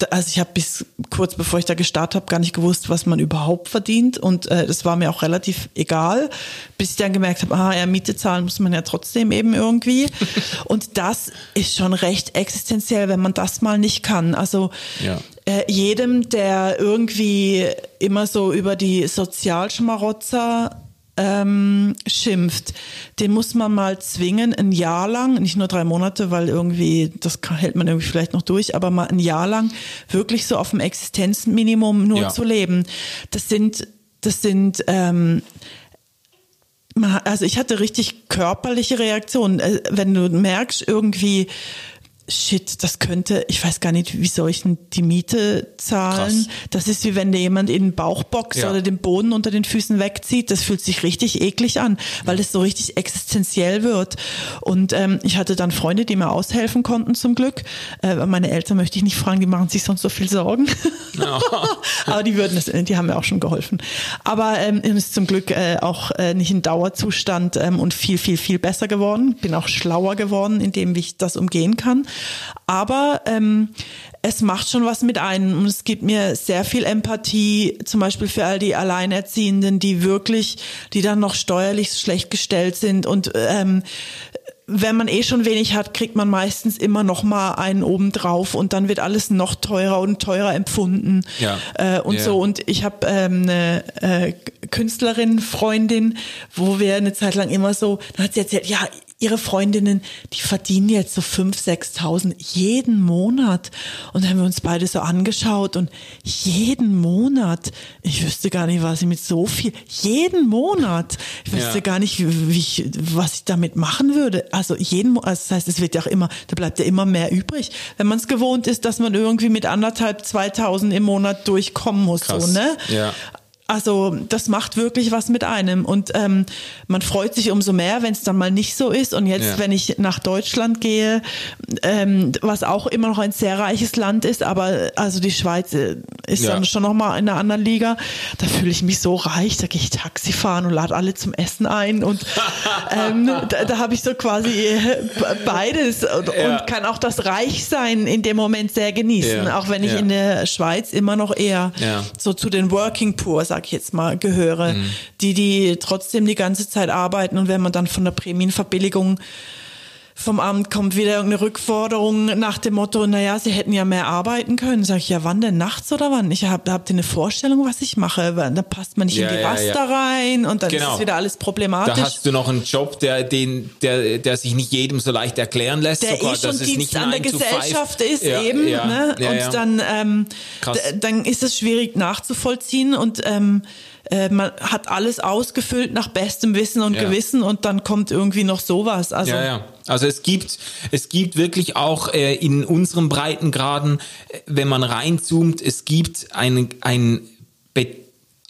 also ich habe bis kurz bevor ich da gestartet habe gar nicht gewusst, was man überhaupt verdient und äh, das war mir auch relativ egal, bis ich dann gemerkt habe, ah ja, Miete zahlen muss man ja trotzdem eben irgendwie und das ist schon recht existenziell, wenn man das mal nicht kann. Also ja. äh, jedem, der irgendwie immer so über die Sozialschmarotzer ähm, schimpft, den muss man mal zwingen, ein Jahr lang, nicht nur drei Monate, weil irgendwie, das kann, hält man irgendwie vielleicht noch durch, aber mal ein Jahr lang wirklich so auf dem Existenzminimum nur ja. zu leben. Das sind, das sind, ähm, also ich hatte richtig körperliche Reaktionen. Äh, wenn du merkst, irgendwie, shit, das könnte, ich weiß gar nicht, wie soll ich denn die Miete zahlen? Krass. Das ist wie wenn dir jemand in den Bauch boxt ja. oder den Boden unter den Füßen wegzieht. Das fühlt sich richtig eklig an, weil es so richtig existenziell wird. Und ähm, ich hatte dann Freunde, die mir aushelfen konnten zum Glück. Äh, meine Eltern möchte ich nicht fragen, die machen sich sonst so viel Sorgen. Ja. Aber die würden es, die haben mir auch schon geholfen. Aber ähm, ist zum Glück äh, auch äh, nicht in Dauerzustand ähm, und viel, viel, viel besser geworden. Bin auch schlauer geworden, indem ich das umgehen kann. Aber ähm, es macht schon was mit einem und es gibt mir sehr viel Empathie, zum Beispiel für all die Alleinerziehenden, die wirklich, die dann noch steuerlich schlecht gestellt sind und ähm, wenn man eh schon wenig hat, kriegt man meistens immer noch mal einen obendrauf und dann wird alles noch teurer und teurer empfunden ja. äh, und yeah. so. Und ich habe ähm, eine äh, Künstlerin, Freundin, wo wir eine Zeit lang immer so, dann hat sie erzählt, ja, ihre Freundinnen, die verdienen jetzt so 5.000, 6.000 jeden Monat. Und dann haben wir uns beide so angeschaut und jeden Monat, ich wüsste gar nicht, was ich mit so viel, jeden Monat, ich wüsste ja. gar nicht, wie, ich, was ich damit machen würde. Also jeden Monat, also das heißt, es wird ja auch immer, da bleibt ja immer mehr übrig. Wenn man es gewohnt ist, dass man irgendwie mit anderthalb, 2.000 im Monat durchkommen muss, Krass. so, ne? Ja. Also das macht wirklich was mit einem und ähm, man freut sich umso mehr, wenn es dann mal nicht so ist. Und jetzt, ja. wenn ich nach Deutschland gehe, ähm, was auch immer noch ein sehr reiches Land ist, aber also die Schweiz äh, ist ja. dann schon noch mal in einer anderen Liga. Da fühle ich mich so reich, da gehe ich Taxi fahren und lade alle zum Essen ein und ähm, da, da habe ich so quasi äh, beides und, ja. und, kann auch das Reichsein in dem Moment sehr genießen, auch wenn ich in der Schweiz immer noch eher so zu den Working Poor sag sag ich jetzt mal, gehöre, mhm. die, die trotzdem die ganze Zeit arbeiten und wenn man dann von der Prämienverbilligung vom Amt kommt wieder irgendeine Rückforderung nach dem Motto, naja, sie hätten ja mehr arbeiten können. Sag ich, ja, wann denn nachts oder wann? Ich habe habt ihr eine Vorstellung, was ich mache? Da passt man nicht Ja, in die ja, Raster ja. rein und dann Genau. ist es wieder alles Da problematisch. hast du noch einen Job, der, den, der, der sich nicht jedem so leicht erklären lässt. der sogar. eh schon Das ist Dienst nicht an der. Gesellschaft ist eben. ne? und dann, ähm, dann ist es schwierig nachzuvollziehen und ähm, äh, man hat alles ausgefüllt nach bestem Wissen und Ja. Gewissen und dann kommt irgendwie noch sowas. Also Ja, ja. Also es gibt, es gibt wirklich auch äh, in unseren Breitengraden, äh, wenn man reinzoomt, es gibt ein, ein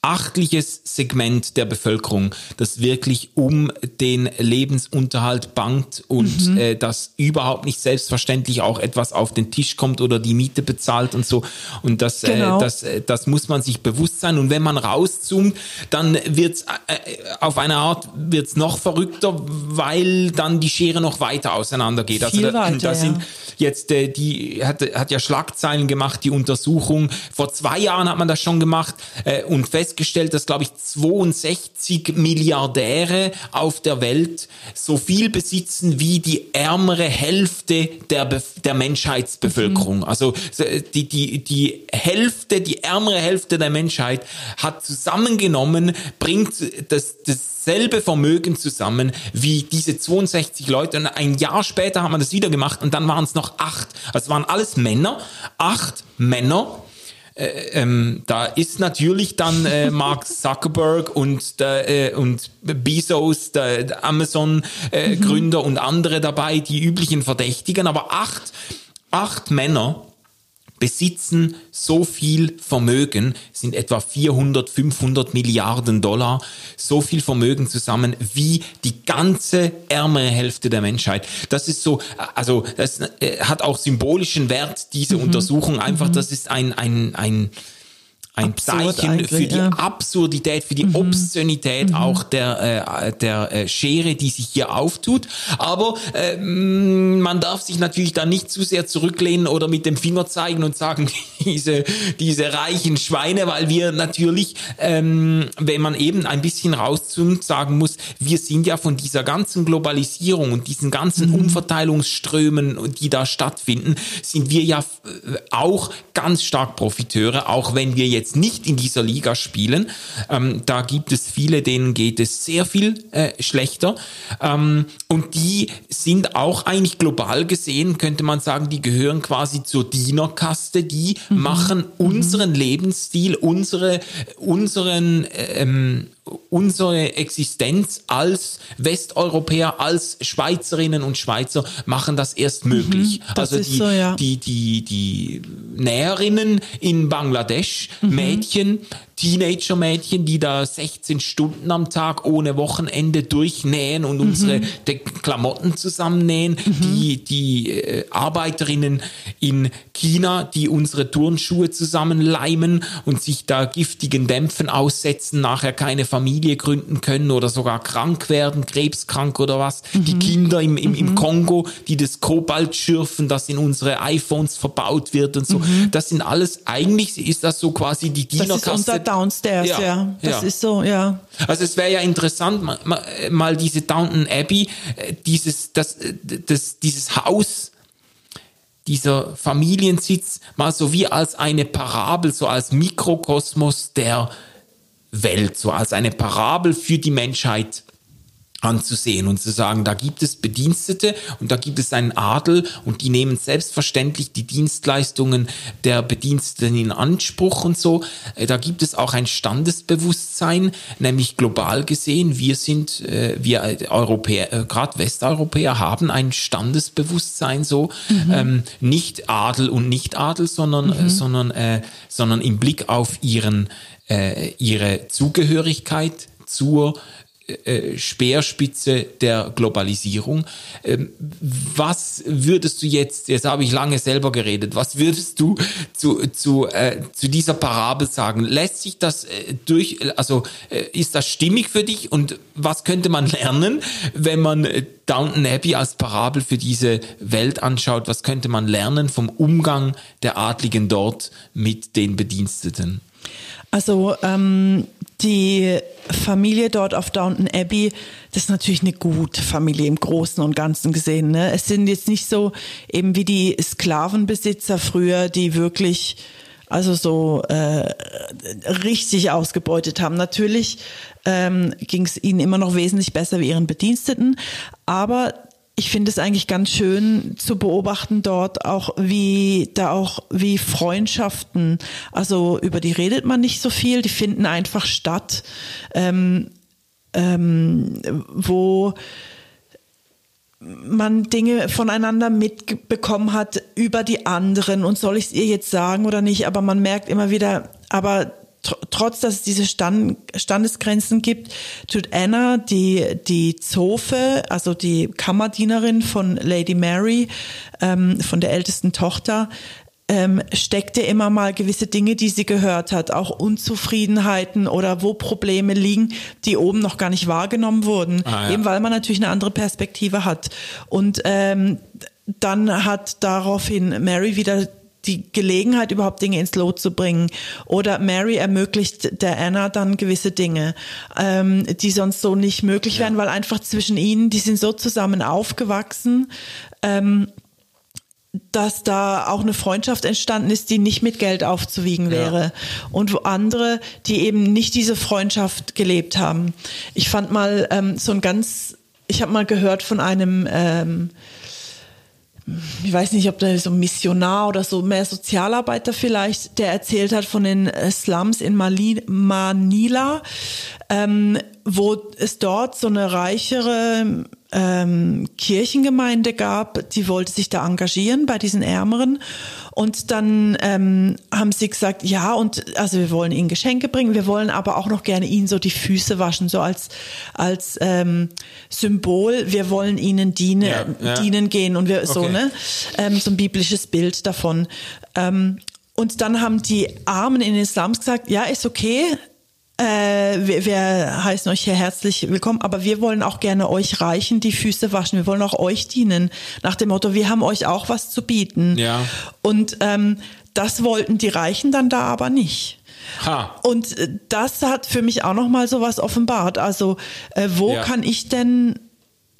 beachtliches Segment der Bevölkerung, das wirklich um den Lebensunterhalt bangt und Mhm. äh, das überhaupt nicht selbstverständlich auch etwas auf den Tisch kommt oder die Miete bezahlt und so. Und das, Genau. äh, das, äh, das muss man sich bewusst sein. Und wenn man rauszoomt, dann wird's äh, auf eine Art wird's noch verrückter, weil dann die Schere noch weiter auseinander geht. Also da, weiter, da sind ja. jetzt äh, die hat, hat ja Schlagzeilen gemacht, die Untersuchung. Vor zwei Jahren hat man das schon gemacht äh, und festgestellt, dass glaube ich 62 Milliardäre auf der Welt so viel besitzen wie die ärmere Hälfte der Bef der Menschheitsbevölkerung. Mhm. Also so, äh, die die die Hälfte, die ärmere Hälfte der Menschheit hat zusammengenommen bringt das dasselbe Vermögen zusammen wie diese 62 Leute. Und ein Jahr später hat man das wieder gemacht und dann waren es noch acht. Also es waren alles Männer, acht Männer. Äh, ähm, da ist natürlich dann äh, Mark Zuckerberg und, äh, und Bezos, der, der Amazon-Gründer und andere dabei, die üblichen Verdächtigen, aber acht, acht Männer besitzen so viel Vermögen, sind etwa 400, 500 Milliarden Dollar, so viel Vermögen zusammen wie die ganze ärmere Hälfte der Menschheit. Das ist so, also das äh, hat auch symbolischen Wert, diese Mhm. Untersuchung. Einfach, das ist ein, ein, ein, ein Absurd Zeichen für die ja. Absurdität, für die Obszönität auch der, äh, der äh, Schere, die sich hier auftut. Aber ähm, man darf sich natürlich da nicht zu sehr zurücklehnen oder mit dem Finger zeigen und sagen, diese, diese reichen Schweine, weil wir natürlich, ähm, wenn man eben ein bisschen rauszoomt, sagen muss, wir sind ja von dieser ganzen Globalisierung und diesen ganzen Umverteilungsströmen, die da stattfinden, sind wir ja äh, auch ganz stark Profiteure, auch wenn wir jetzt nicht in dieser Liga spielen. Ähm, da gibt es viele, denen geht es sehr viel äh, schlechter. Ähm, und die sind auch eigentlich global gesehen, könnte man sagen, die gehören quasi zur Dienerkaste, die machen unseren Lebensstil, unsere, unseren, ähm, unsere Existenz als Westeuropäer, als Schweizerinnen und Schweizer machen das erst möglich. Mhm, das also die, so, ja. die, die, die Näherinnen in Bangladesch, Mhm. Mädchen, Teenager-Mädchen, die da 16 Stunden am Tag ohne Wochenende durchnähen und unsere Mhm. De Klamotten zusammennähen, die, die äh, Arbeiterinnen in China, die unsere Turnschuhe zusammenleimen und sich da giftigen Dämpfen aussetzen, nachher keine Familie gründen können oder sogar krank werden, krebskrank oder was. Die Kinder im, im, im Kongo, die das Kobalt schürfen, das in unsere iPhones verbaut wird und so. Das sind alles, eigentlich ist das so quasi die Dienerkaste. Downstairs, Ja, ja. Das ja. ist so, ja. Also es wäre ja interessant, mal, mal, diese Downton Abbey, äh, dieses, das, äh, das, dieses Haus, dieser Familiensitz, mal so wie als eine Parabel, so als Mikrokosmos der Welt, so als eine Parabel für die Menschheit anzusehen und zu sagen, da gibt es Bedienstete und da gibt es einen Adel und die nehmen selbstverständlich die Dienstleistungen der Bediensteten in Anspruch und so. Äh, Da gibt es auch ein Standesbewusstsein, nämlich global gesehen. Wir sind, äh, wir Europäer, äh, gerade Westeuropäer haben ein Standesbewusstsein so, ähm, nicht Adel und Nicht-Adel, sondern, äh, sondern, äh, sondern im Blick auf ihren, äh, ihre Zugehörigkeit zur äh, Speerspitze der Globalisierung. Ähm, Was würdest du jetzt, jetzt habe ich lange selber geredet, was würdest du zu, zu, äh, zu dieser Parabel sagen? Lässt sich das äh, durch, also äh, ist das stimmig für dich und was könnte man lernen, wenn man Downton Abbey als Parabel für diese Welt anschaut? Was könnte man lernen vom Umgang der Adligen dort mit den Bediensteten? Also ähm, die Familie dort auf Downton Abbey, das ist natürlich eine gute Familie im Großen und Ganzen gesehen. Ne? Es sind jetzt nicht so eben wie die Sklavenbesitzer früher, die wirklich also so äh, richtig ausgebeutet haben. Natürlich ähm, ging es ihnen immer noch wesentlich besser wie ihren Bediensteten, aber ich finde es eigentlich ganz schön zu beobachten dort auch, wie da auch wie Freundschaften, also über die redet man nicht so viel, die finden einfach statt, ähm, ähm, wo man Dinge voneinander mitbekommen hat über die anderen und soll ich es ihr jetzt sagen oder nicht, aber man merkt immer wieder, aber tr trotz, dass es diese Stand Standesgrenzen gibt, tut Anna, die, die Zofe, also die Kammerdienerin von Lady Mary, ähm, von der ältesten Tochter, ähm, steckte immer mal gewisse Dinge, die sie gehört hat, auch Unzufriedenheiten oder wo Probleme liegen, die oben noch gar nicht wahrgenommen wurden, ah, ja. eben weil man natürlich eine andere Perspektive hat. Und ähm, dann hat daraufhin Mary wieder die Gelegenheit, überhaupt Dinge ins Lot zu bringen. Oder Mary ermöglicht der Anna dann gewisse Dinge, ähm, die sonst so nicht möglich wären, weil einfach zwischen ihnen, die sind so zusammen aufgewachsen. Ähm, dass da auch eine Freundschaft entstanden ist, die nicht mit Geld aufzuwiegen wäre. Ja. Und wo andere, die eben nicht diese Freundschaft gelebt haben. Ich fand mal ähm, so ein ganz, ich habe mal gehört von einem, ähm, ich weiß nicht, ob da so ein Missionar oder so mehr Sozialarbeiter vielleicht, der erzählt hat von den äh, Slums in Mali Manila, ähm, wo es dort so eine reichere ähm, Kirchengemeinde gab, die wollte sich da engagieren bei diesen Ärmeren. Und dann ähm, haben sie gesagt, ja, und also wir wollen ihnen Geschenke bringen, wir wollen aber auch noch gerne ihnen so die Füße waschen, so als, als ähm, Symbol, wir wollen ihnen diene, ja, ja. dienen gehen und wir okay. so, ne? Ähm, so ein biblisches Bild davon. Ähm, und dann haben die Armen in den Slums gesagt, ja, ist okay, äh, wir, wir heißen euch hier herzlich willkommen, aber wir wollen auch gerne euch reichen, die Füße waschen. Wir wollen auch euch dienen. Nach dem Motto, wir haben euch auch was zu bieten. Ja. Und ähm, das wollten die Reichen dann da aber nicht. Ha. Und äh, das hat für mich auch nochmal so was offenbart. Also, äh, wo ja. kann ich denn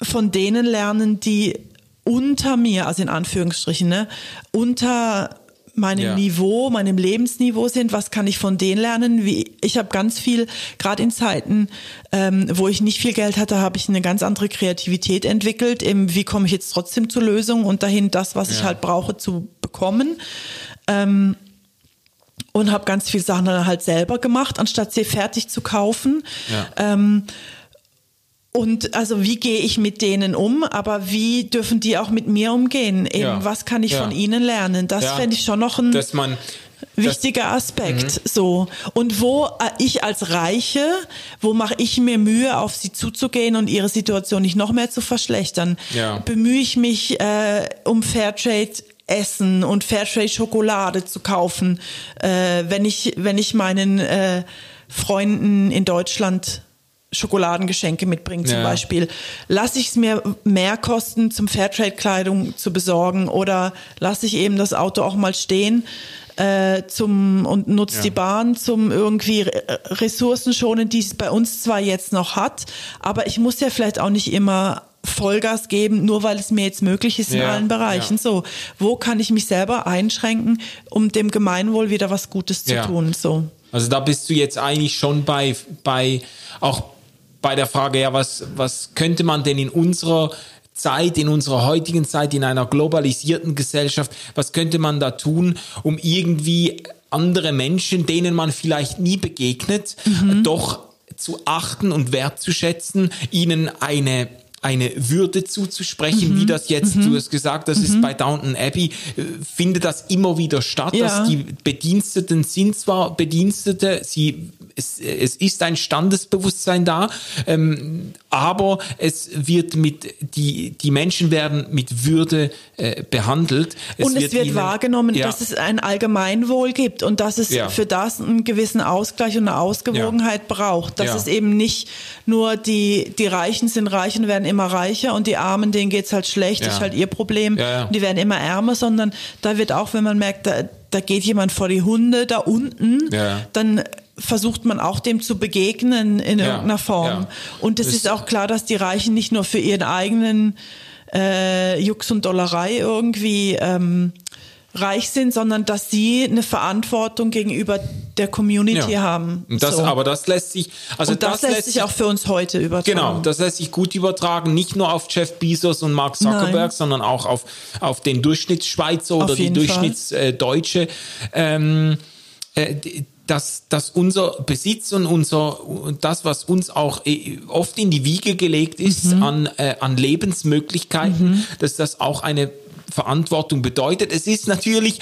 von denen lernen, die unter mir, also in Anführungsstrichen, ne, unter meinem ja. Niveau, meinem Lebensniveau sind, was kann ich von denen lernen? Wie, ich habe ganz viel, gerade in Zeiten, ähm, wo ich nicht viel Geld hatte, habe ich eine ganz andere Kreativität entwickelt. Im, wie komme ich jetzt trotzdem zur Lösung und dahin das, was ja. ich halt brauche, zu bekommen. Ähm, und habe ganz viele Sachen dann halt selber gemacht, anstatt sie fertig zu kaufen. Ja. Ähm, und also wie gehe ich mit denen um, aber wie dürfen die auch mit mir umgehen? Eben, ja. was kann ich ja. von ihnen lernen? Das ja. fände ich schon noch ein Dass man, wichtiger Aspekt. Mhm. So. Und wo äh, ich als Reiche, wo mache ich mir Mühe, auf sie zuzugehen und ihre Situation nicht noch mehr zu verschlechtern? Ja. Bemühe ich mich äh, um Fairtrade Essen und Fairtrade Schokolade zu kaufen, äh, wenn ich wenn ich meinen äh, Freunden in Deutschland Schokoladengeschenke mitbringen zum ja. Beispiel. Lasse ich es mir mehr kosten, zum Fairtrade-Kleidung zu besorgen oder lasse ich eben das Auto auch mal stehen äh, zum und nutze ja. die Bahn zum irgendwie Ressourcen schonen, die es bei uns zwar jetzt noch hat, aber ich muss ja vielleicht auch nicht immer Vollgas geben, nur weil es mir jetzt möglich ist in ja, allen Bereichen. Ja. So, wo kann ich mich selber einschränken, um dem Gemeinwohl wieder was Gutes zu ja. tun? So. Also da bist du jetzt eigentlich schon bei, bei auch bei der Frage, ja, was, was könnte man denn in unserer Zeit, in unserer heutigen Zeit, in einer globalisierten Gesellschaft, was könnte man da tun, um irgendwie andere Menschen, denen man vielleicht nie begegnet, mhm. doch zu achten und wertzuschätzen, ihnen eine eine Würde zuzusprechen, mhm. wie das jetzt, mhm. du hast gesagt, das mhm. ist bei Downton Abbey, äh, findet das immer wieder statt, ja. dass die Bediensteten sind zwar Bedienstete, sie es, es ist ein Standesbewusstsein da, ähm, aber es wird mit die die Menschen werden mit Würde äh, behandelt. Es und es wird, ihnen, wahrgenommen, ja. dass es ein Allgemeinwohl gibt und dass es ja. für das einen gewissen Ausgleich und eine Ausgewogenheit braucht, dass es eben nicht nur die die Reichen sind reich und werden immer reicher und die Armen denen geht's halt schlecht, das ist halt ihr Problem, und die werden immer ärmer, sondern da wird auch, wenn man merkt, da, da geht jemand vor die Hunde da unten, dann versucht man auch dem zu begegnen in Ja, irgendeiner Form. ja. Und es Das- ist auch klar, dass die Reichen nicht nur für ihren eigenen äh, Jux und Dollerei irgendwie ähm, reich sind, sondern dass sie eine Verantwortung gegenüber der Community haben. Und Das, So. Aber das lässt sich, also und das, lässt sich auch für uns heute übertragen. Genau, das lässt sich gut übertragen, nicht nur auf Jeff Bezos und Mark Zuckerberg, Nein. sondern auch auf, auf den Durchschnittsschweizer oder die. Durchschnittsdeutsche. Ähm, äh, dass, dass unser Besitz und unser das, was uns auch äh, oft in die Wiege gelegt ist Mhm. an, äh, an Lebensmöglichkeiten, dass das auch eine Verantwortung bedeutet. Es ist natürlich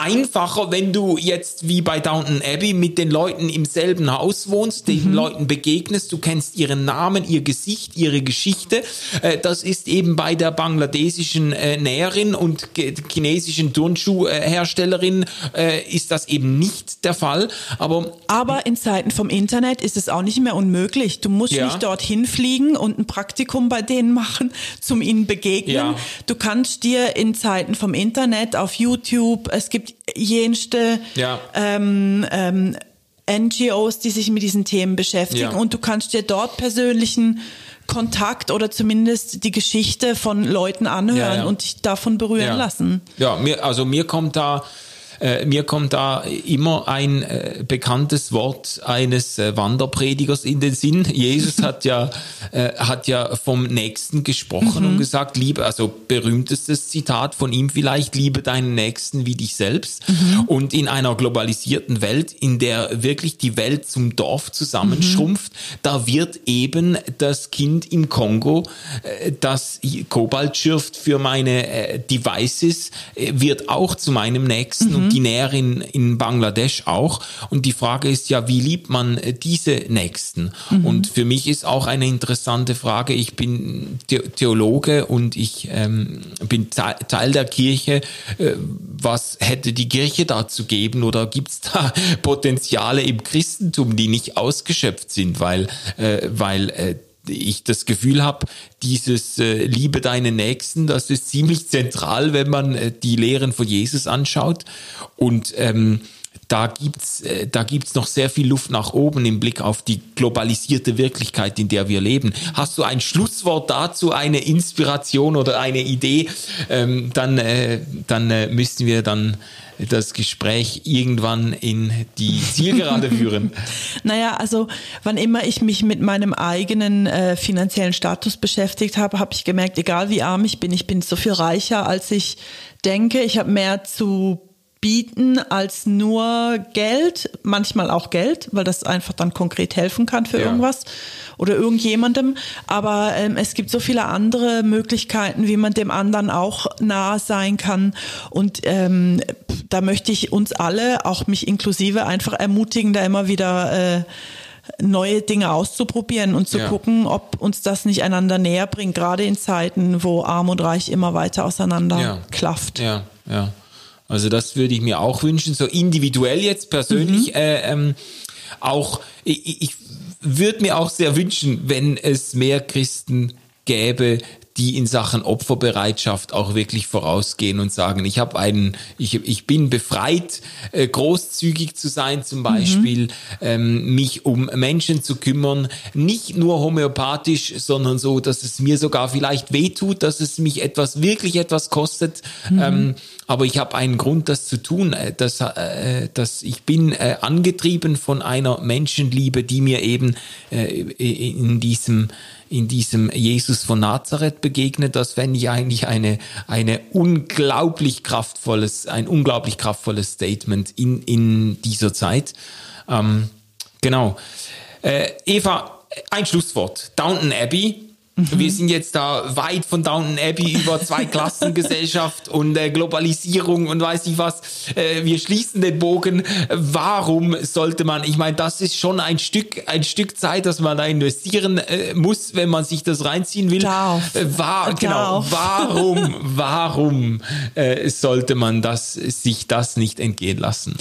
einfacher, wenn du jetzt wie bei Downton Abbey mit den Leuten im selben Haus wohnst, den Mhm. Leuten begegnest, du kennst ihren Namen, ihr Gesicht, ihre Geschichte. Äh, Das ist eben bei der bangladesischen äh, Näherin und chinesischen Turnschuhherstellerin äh, ist das eben nicht der Fall. Aber Aber in Zeiten vom Internet ist es auch nicht mehr unmöglich. Du musst Ja. nicht dorthin fliegen und ein Praktikum bei denen machen, zum ihnen begegnen. Ja. Du kannst dir in Zeiten vom Internet auf YouTube, es gibt jenste Ja. ähm, ähm, NGOs, die sich mit diesen Themen beschäftigen Ja. und du kannst dir dort persönlichen Kontakt oder zumindest die Geschichte von Leuten anhören Ja, und dich davon berühren lassen. Ja, mir, also mir kommt da äh, mir kommt da immer ein äh, bekanntes Wort eines äh, Wanderpredigers in den Sinn. Jesus hat ja äh, hat ja vom Nächsten gesprochen und gesagt, liebe, also berühmtestes Zitat von ihm vielleicht, liebe deinen Nächsten wie dich selbst. Und in einer globalisierten Welt, in der wirklich die Welt zum Dorf zusammenschrumpft, da wird eben das Kind im Kongo, äh, das Kobalt schürft für meine Devices, wird auch zu meinem Nächsten und die Näherin in Bangladesch auch. Und die Frage ist ja, wie liebt man äh, diese Nächsten? Und für mich ist auch eine interessante Frage, ich bin The Theologe und ich ähm, bin Te- Teil der Kirche. Äh, was hätte die Kirche da zu geben oder gibt es da Potenziale im Christentum, die nicht ausgeschöpft sind, weil, äh, weil äh, ich das Gefühl habe, dieses äh, Liebe deinen Nächsten, das ist ziemlich zentral, wenn man äh, die Lehren von Jesus anschaut. Und ähm, da gibt's, äh, da gibt's noch sehr viel Luft nach oben im Blick auf die globalisierte Wirklichkeit, in der wir leben. Hast du ein Schlusswort dazu, eine Inspiration oder eine Idee? Ähm, dann äh, dann äh, müssten wir dann das Gespräch irgendwann in die Zielgerade führen. Naja, also wann immer ich mich mit meinem eigenen äh, finanziellen Status beschäftigt habe, habe ich gemerkt, egal wie arm ich bin, ich bin so viel reicher, als ich denke. Ich habe mehr zu bieten als nur Geld, manchmal auch Geld, weil das einfach dann konkret helfen kann für Ja. irgendwas oder irgendjemandem. Aber ähm, es gibt so viele andere Möglichkeiten, wie man dem anderen auch nah sein kann. Und ähm, da möchte ich uns alle, auch mich inklusive, einfach ermutigen, da immer wieder äh, neue Dinge auszuprobieren und zu Ja. gucken, ob uns das nicht einander näher bringt, gerade in Zeiten, wo Arm und Reich immer weiter auseinander Ja. klafft. Ja, ja. Also das würde ich mir auch wünschen, so individuell jetzt persönlich. Äh, ähm, auch ich, ich würde mir auch sehr wünschen, wenn es mehr Christen gäbe, die in Sachen Opferbereitschaft auch wirklich vorausgehen und sagen, ich habe einen, ich, ich bin befreit, äh, großzügig zu sein zum Beispiel, ähm, mich um Menschen zu kümmern, nicht nur homöopathisch, sondern so, dass es mir sogar vielleicht wehtut, dass es mich etwas, wirklich etwas kostet, ähm, aber ich habe einen Grund, das zu tun, äh, dass, äh, dass ich bin äh, angetrieben von einer Menschenliebe, die mir eben äh, in diesem in diesem Jesus von Nazareth begegnet, das fände ich eigentlich eine, eine unglaublich kraftvolles, ein unglaublich kraftvolles Statement in, in dieser Zeit. Ähm, genau. Äh, Eva, ein Schlusswort. Downton Abbey. Wir sind jetzt da weit von Downton Abbey über Zweiklassengesellschaft und äh, Globalisierung und weiß ich was. Äh, wir schließen den Bogen. Warum sollte man, ich meine, das ist schon ein Stück, ein Stück Zeit, dass man da investieren äh, muss, wenn man sich das reinziehen will. Darf. Äh, war, genau. Warum, warum äh, sollte man das, sich das nicht entgehen lassen?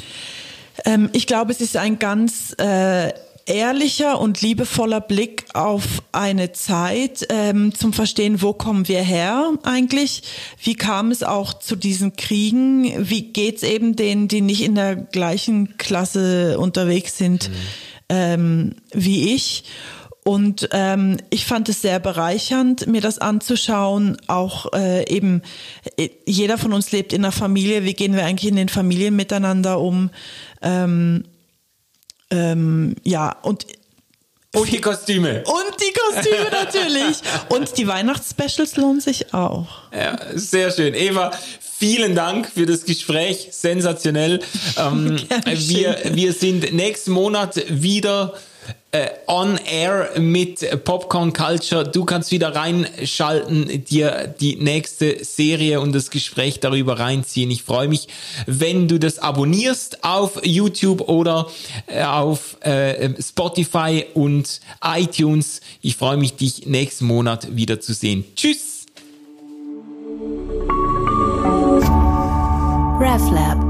Ähm, ich glaube, es ist ein ganz äh, ehrlicher und liebevoller Blick auf eine Zeit ähm, zum Verstehen, wo kommen wir her eigentlich? Wie kam es auch zu diesen Kriegen? Wie geht's eben denen, die nicht in der gleichen Klasse unterwegs sind mhm. ähm, wie ich? Und ähm, ich fand es sehr bereichernd, mir das anzuschauen. Auch äh, eben, äh, jeder von uns lebt in einer Familie. Wie gehen wir eigentlich in den Familien miteinander um? Ähm, ähm, ja, und und die Kostüme. Und die Kostüme natürlich. Und die Weihnachtsspecials lohnen sich auch. Ja, sehr schön. Eva, vielen Dank für das Gespräch. Sensationell. Ähm, wir, wir sind nächsten Monat wieder äh, on air mit Popcorn Culture. Du kannst wieder reinschalten, dir die nächste Serie und das Gespräch darüber reinziehen. Ich freue mich, wenn du das abonnierst auf YouTube oder äh, auf äh, Spotify und iTunes. Ich freue mich, dich nächsten Monat wieder zu sehen. Tschüss! RefLab